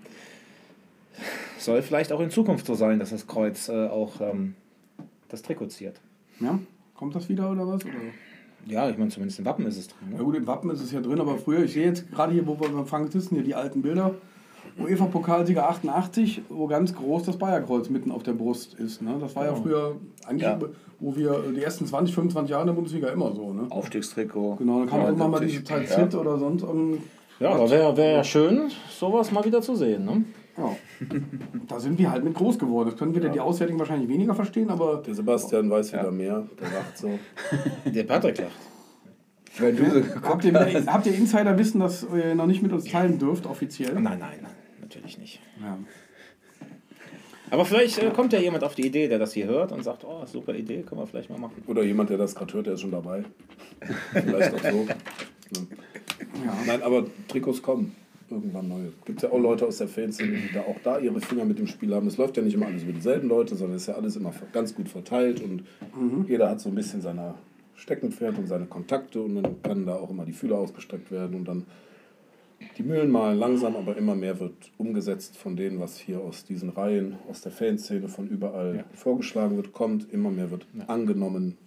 soll vielleicht auch in Zukunft so sein, dass das Kreuz äh, auch ähm, das Trikot ziert. Ja, kommt das wieder oder was? Oder? Ja, ich meine, zumindest im Wappen ist es drin. Ne? Ja gut, im Wappen ist es ja drin, aber früher, ich sehe jetzt gerade hier, wo wir beim Fang sitzen, hier die alten Bilder. UEFA-Pokalsieger 88, wo ganz groß das Bayerkreuz mitten auf der Brust ist. Ne? Das war ja, ja früher eigentlich, ja. wo wir die ersten 20, 25 Jahre in der Bundesliga immer so. Ne? Aufstiegstrikot. Genau, dann kam ja, irgendwann mal diese Zeit Zit oder sonst irgendwas. Ja, aber wäre wär ja schön, sowas mal wieder zu sehen. Ne? Ja. da sind wir halt mit groß geworden. Das können wir ja. die Auswärtigen wahrscheinlich weniger verstehen, aber. Der Sebastian weiß wieder mehr, der lacht so. *laughs* Der Patrick lacht. Weil du so habt, ihr, habt ihr Insider-Wissen, das ihr noch nicht mit uns teilen dürft, offiziell? Nein, nein, natürlich nicht. Ja. Aber vielleicht äh, kommt ja jemand auf die Idee, der das hier hört und sagt, oh, super Idee, können wir vielleicht mal machen. Oder jemand, der das gerade hört, der ist schon dabei. vielleicht auch so. Ja. Nein, aber Trikots kommen irgendwann neue. Gibt ja auch Leute aus der Fanszene, die da auch da ihre Finger mit dem Spiel haben. Es läuft ja nicht immer alles über dieselben Leute, sondern es ist ja alles immer ganz gut verteilt und mhm. jeder hat so ein bisschen seine Steckenpferd und seine Kontakte und dann können da auch immer die Fühler ausgestreckt werden und dann die Mühlen malen langsam, aber immer mehr wird umgesetzt von denen, was hier aus diesen Reihen, aus der Fanszene, von überall ja. vorgeschlagen wird, kommt, immer mehr wird ja. angenommen.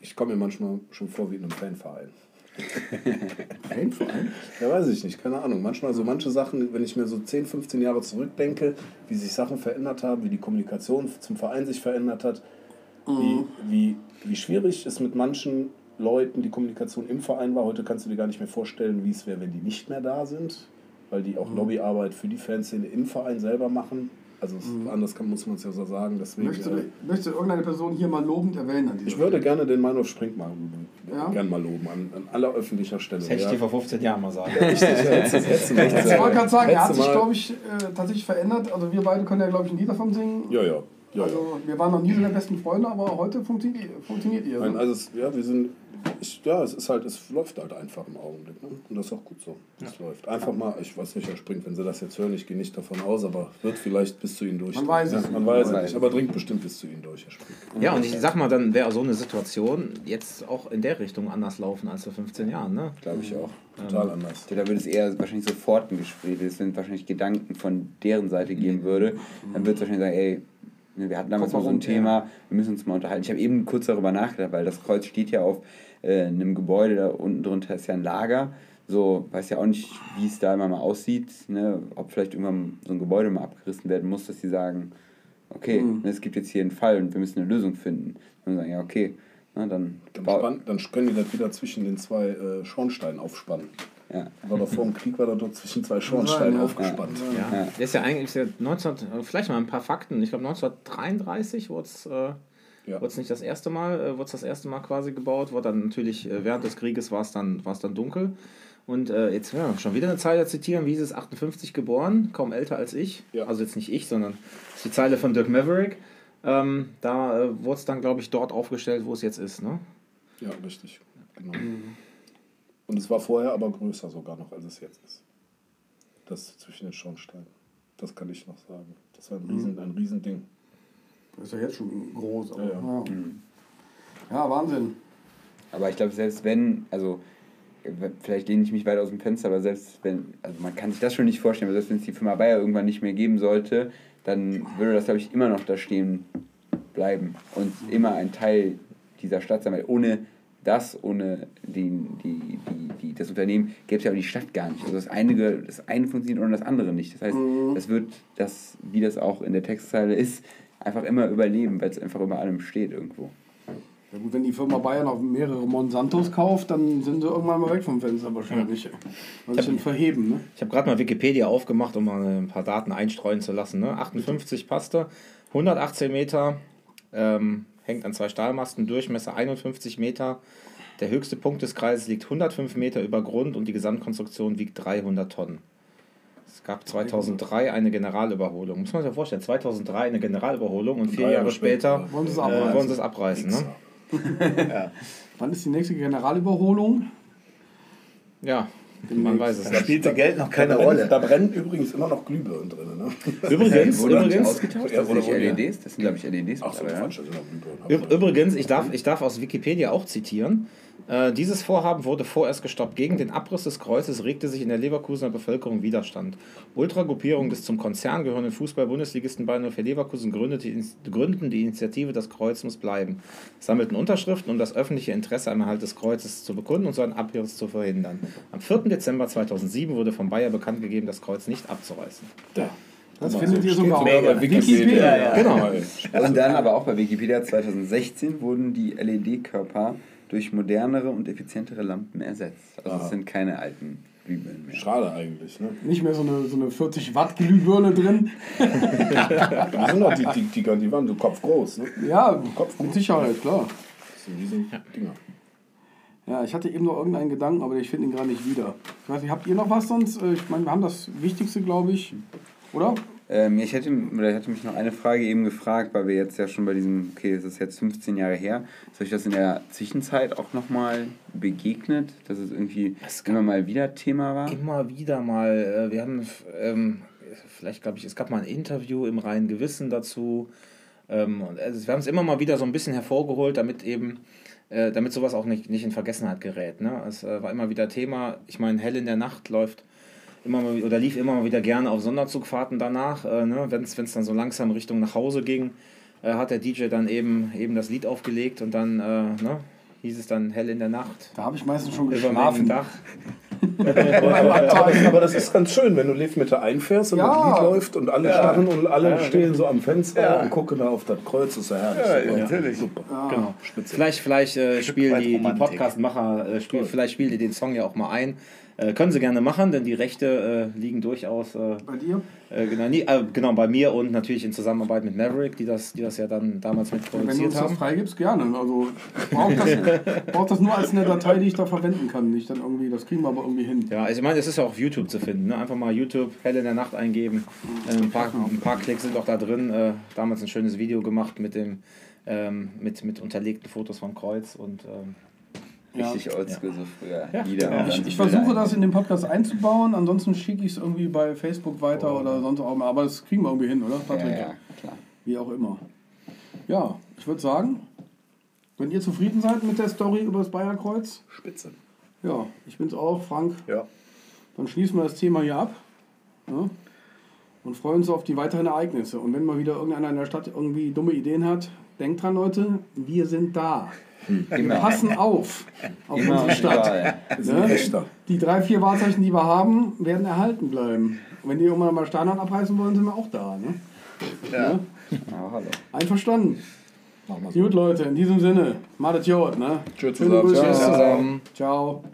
Ich komme mir manchmal schon vor wie in einem Fanverein. *laughs* Fanverein? Ja, weiß ich nicht, keine Ahnung. Manchmal so manche Sachen, wenn ich mir so 10, 15 Jahre zurückdenke, wie sich Sachen verändert haben, wie die Kommunikation zum Verein sich verändert hat, mhm. wie, wie, wie schwierig es mit manchen Leuten die Kommunikation im Verein war. Heute kannst du dir gar nicht mehr vorstellen, wie es wäre, wenn die nicht mehr da sind, weil die auch mhm. Lobbyarbeit für die Fanszene im Verein selber machen. Also mhm. anders kann, muss man es ja so sagen. Deswegen, möchtest, du, äh, möchtest du irgendeine Person hier mal lobend erwähnen? An ich würde gerne den Meinhof Spring mal, ja? gern mal loben, an, an aller öffentlicher Stelle. Das hätte ich dir vor 15 Jahren mal sagen. Richtig, ja, ich wollte gerade sagen, er hat sich, glaube ich, äh, tatsächlich verändert. Also wir beide können ja, glaube ich, ein Lied davon singen. Ja, ja. Ja, also wir waren noch nie so der besten Freunde, aber heute funktioniert, funktioniert ihr. Nein, ne? also es, ja, wir sind ich, ja, es ist halt, es läuft halt einfach im Augenblick. Ne? Und das ist auch gut so. Es ja. läuft. Einfach mal, ich weiß nicht, er springt, wenn sie das jetzt hören, ich gehe nicht davon aus, aber wird vielleicht bis zu ihnen durch. Man weiß es. Ja, man weiß es nicht, aber dringt bestimmt bis zu ihnen durch, Herr Spring. Ja, und ich sag mal, dann wäre so eine Situation jetzt auch in der Richtung anders laufen als vor 15 Jahren, ne? Glaube ich auch. Total ähm, anders. Da würde es eher wahrscheinlich sofort ein Gespräch, es sind wahrscheinlich Gedanken von deren Seite geben würde, dann würde es wahrscheinlich sagen, ey, wir hatten damals mal so ein Thema, wir müssen uns mal unterhalten. Ich habe eben kurz darüber nachgedacht, weil das Kreuz steht ja auf äh, in einem Gebäude, da unten drunter ist ja ein Lager. So, weiß ja auch nicht, wie es da immer mal aussieht, ne? ob vielleicht irgendwann so ein Gebäude mal abgerissen werden muss, dass sie sagen, okay, mhm. ne, es gibt jetzt hier einen Fall und wir müssen eine Lösung finden. Und sagen, ja, okay, na, dann, dann, spann, dann können die das wieder zwischen den zwei äh, Schornsteinen aufspannen. Ja. War doch vor dem Krieg war da dort zwischen zwei Schornsteinen ja, aufgespannt. Ja. ja. Das ist ja eigentlich ist ja 19, vielleicht mal ein paar Fakten. Ich glaube 1933 wurde es äh, ja. Wurde es nicht das erste Mal, äh, wurde das erste Mal quasi gebaut, wurde dann natürlich äh, während des Krieges war es dann, dann dunkel. Und äh, jetzt ja, schon wieder eine Zeile zitieren, wie ist es 58 geboren, kaum älter als ich. Ja. Also jetzt nicht ich, sondern die Zeile von Dirk Maverick. Ähm, da äh, wurde es dann, glaube ich, dort aufgestellt, wo es jetzt ist. Ne? Ja, richtig. Genau. Und es war vorher aber größer sogar noch, als es jetzt ist. Das zwischen den Schornsteinen. Das kann ich noch sagen. Das war ein riesen, ein riesen Ding. Das ist ja jetzt schon groß. Aber, Ja, ja. ja. Ja. Wahnsinn. Aber ich glaube, selbst wenn, also vielleicht lehne ich mich weit aus dem Fenster, aber selbst wenn, also man kann sich das schon nicht vorstellen, aber selbst wenn es die Firma Bayer irgendwann nicht mehr geben sollte, dann würde das, glaube ich, immer noch da stehen bleiben und immer ein Teil dieser Stadt sein, weil ohne das, ohne die, die, die, die, das Unternehmen, gäbe es ja aber die Stadt gar nicht. Also das eine, das eine funktioniert ohne das andere nicht. Das heißt, das wird, das, wie das auch in der Textzeile ist, einfach immer überleben, weil es einfach über allem steht irgendwo. Ja gut, wenn die Firma Bayern auch mehrere Monsantos kauft, dann sind sie irgendwann mal weg vom Fenster wahrscheinlich. Weil sie verheben, ne? Ich habe gerade mal Wikipedia aufgemacht, um mal ein paar Daten einstreuen zu lassen. Ne? 58 passte, 118 Meter, ähm, hängt an zwei Stahlmasten, Durchmesser 51 Meter. Der höchste Punkt des Kreises liegt 105 Meter über Grund und die Gesamtkonstruktion wiegt 300 Tonnen. Es gab 2003 eine Generalüberholung. Muss man sich ja vorstellen, 2003 eine Generalüberholung und vier Jahre Jahre später wollen sie es äh, abreißen. wollen sie es abreißen. Ne? *laughs* Wann ist die nächste Generalüberholung? Ja, man weiß es Da nicht. spielte Geld noch keine Da brennen, Rolle. da brennen übrigens immer noch Glühbirnen drin. Ne? *laughs* Übrigens, *laughs* Wurde übrigens, ausgetauscht? Ja, Das sind wurde- LEDs? Das sind, glaube ich, LEDs. Ach so. Ü- Übrigens, ich darf, ich darf aus Wikipedia auch zitieren. Äh, dieses Vorhaben wurde vorerst gestoppt. Gegen den Abriss des Kreuzes regte sich in der Leverkusener Bevölkerung Widerstand. Ultragruppierungen des zum Konzern gehörenden Fußball-Bundesligisten Bayern 04 Leverkusen gründeten die Initiative Das Kreuz muss bleiben, sammelten Unterschriften, um das öffentliche Interesse am Erhalt des Kreuzes zu bekunden und seinen Abriss zu verhindern. Am 4. Dezember 2007 wurde von Bayer bekannt gegeben, das Kreuz nicht abzureißen. Ja. Das findet so ihr sogar auf bei Wikipedia. Ja, Genau. Und dann aber auch bei Wikipedia 2016 wurden die LED-Körper durch modernere und effizientere Lampen ersetzt. Also Aha. es sind keine alten Glühbirnen mehr. Schade eigentlich. Ne? Nicht mehr so eine, so eine 40 Watt Glühbirne drin. Die sind doch die, die, die, die waren so kopfgroß. Ne? Ja, mit Sicherheit, klar. Das sind riesen Dinger. Ja, ich hatte eben noch irgendeinen Gedanken, aber ich finde ihn gerade nicht wieder. Ich weiß nicht, habt ihr noch was sonst? Äh, Ich meine, wir haben das Wichtigste, glaube ich. Oder? Ähm, ich hätte, oder ich hatte mich noch eine Frage eben gefragt, weil wir jetzt ja schon bei diesem, okay, es ist jetzt 15 Jahre her, ist euch das in der Zwischenzeit auch nochmal begegnet, dass es irgendwie immer mal wieder Thema war? Immer wieder mal. äh, Wir haben ähm, vielleicht, glaube ich, es gab mal ein Interview im reinen Gewissen dazu. Ähm, und also wir haben es immer mal wieder so ein bisschen hervorgeholt, damit eben, äh, damit sowas auch nicht, nicht in Vergessenheit gerät. Ne? Es äh, war immer wieder Thema. Ich meine, Hell in der Nacht läuft immer mal oder lief immer mal wieder gerne auf Sonderzugfahrten danach. Äh, ne? Wenn es dann so langsam Richtung nach Hause ging, äh, hat der DJ dann eben, eben das Lied aufgelegt und dann äh, ne? hieß es dann Hell in der Nacht. Da habe ich meistens schon geschlafen. Dach. Aber, das ist ganz schön, wenn du Lebensmittel einfährst und Ja. das Lied läuft und alle starren und alle stehen so am Fenster und gucken da auf das Kreuz. Das ist ja herrlich. Ja, natürlich. Super. Genau. Vielleicht, vielleicht äh, spielen die, die. Podcast-Macher, äh, spiel, vielleicht spielen die den Song ja auch mal ein. Äh, können sie gerne machen, denn die Rechte äh, liegen durchaus äh, Bei dir? äh, genau, nie, äh, genau bei mir und natürlich in Zusammenarbeit mit Maverick, die das, die das ja dann damals Wenn du uns das haben. freigibst, gerne. Also ich brauche das, brauch das nur als eine Datei, die ich da verwenden kann. Nicht dann irgendwie, das kriegen wir aber irgendwie hin. Ja, also ich meine, es ist ja auch auf YouTube zu finden. Ne? Einfach mal YouTube, Hell in der Nacht eingeben. Äh, ein, paar, ein paar Klicks sind auch da drin. Damals ein schönes Video gemacht mit dem ähm, mit, mit unterlegten Fotos vom Kreuz und ähm, Richtig oldschool, so früher. Lieder und Ich, ich versuche das in den Podcast einzubauen, ansonsten schicke ich es irgendwie bei Facebook weiter oder sonst auch mal. Aber das kriegen wir irgendwie hin, oder? Ja, Patrick? ja, klar. Wie auch immer. Ja, ich würde sagen, wenn ihr zufrieden seid mit der Story über das Bayerkreuz, Spitze. ja, ich bin's auch, Frank, Ja. dann schließen wir das Thema hier ab. Ja, und freuen uns auf die weiteren Ereignisse. Und wenn mal wieder irgendeiner in der Stadt irgendwie dumme Ideen hat, denkt dran, Leute, wir sind da. Wir Immer. passen auf auf Immer unsere Stadt. Ne? Die drei, vier Wahrzeichen, die wir haben, werden erhalten bleiben. Und wenn die irgendwann mal Steinern abreißen wollen, sind wir auch da. Ne? Ja. Oh, hallo. Einverstanden. So. Gut, Leute, in diesem Sinne, macht es gut. Ne? Tschüss zusammen. Ciao. zusammen. Ciao.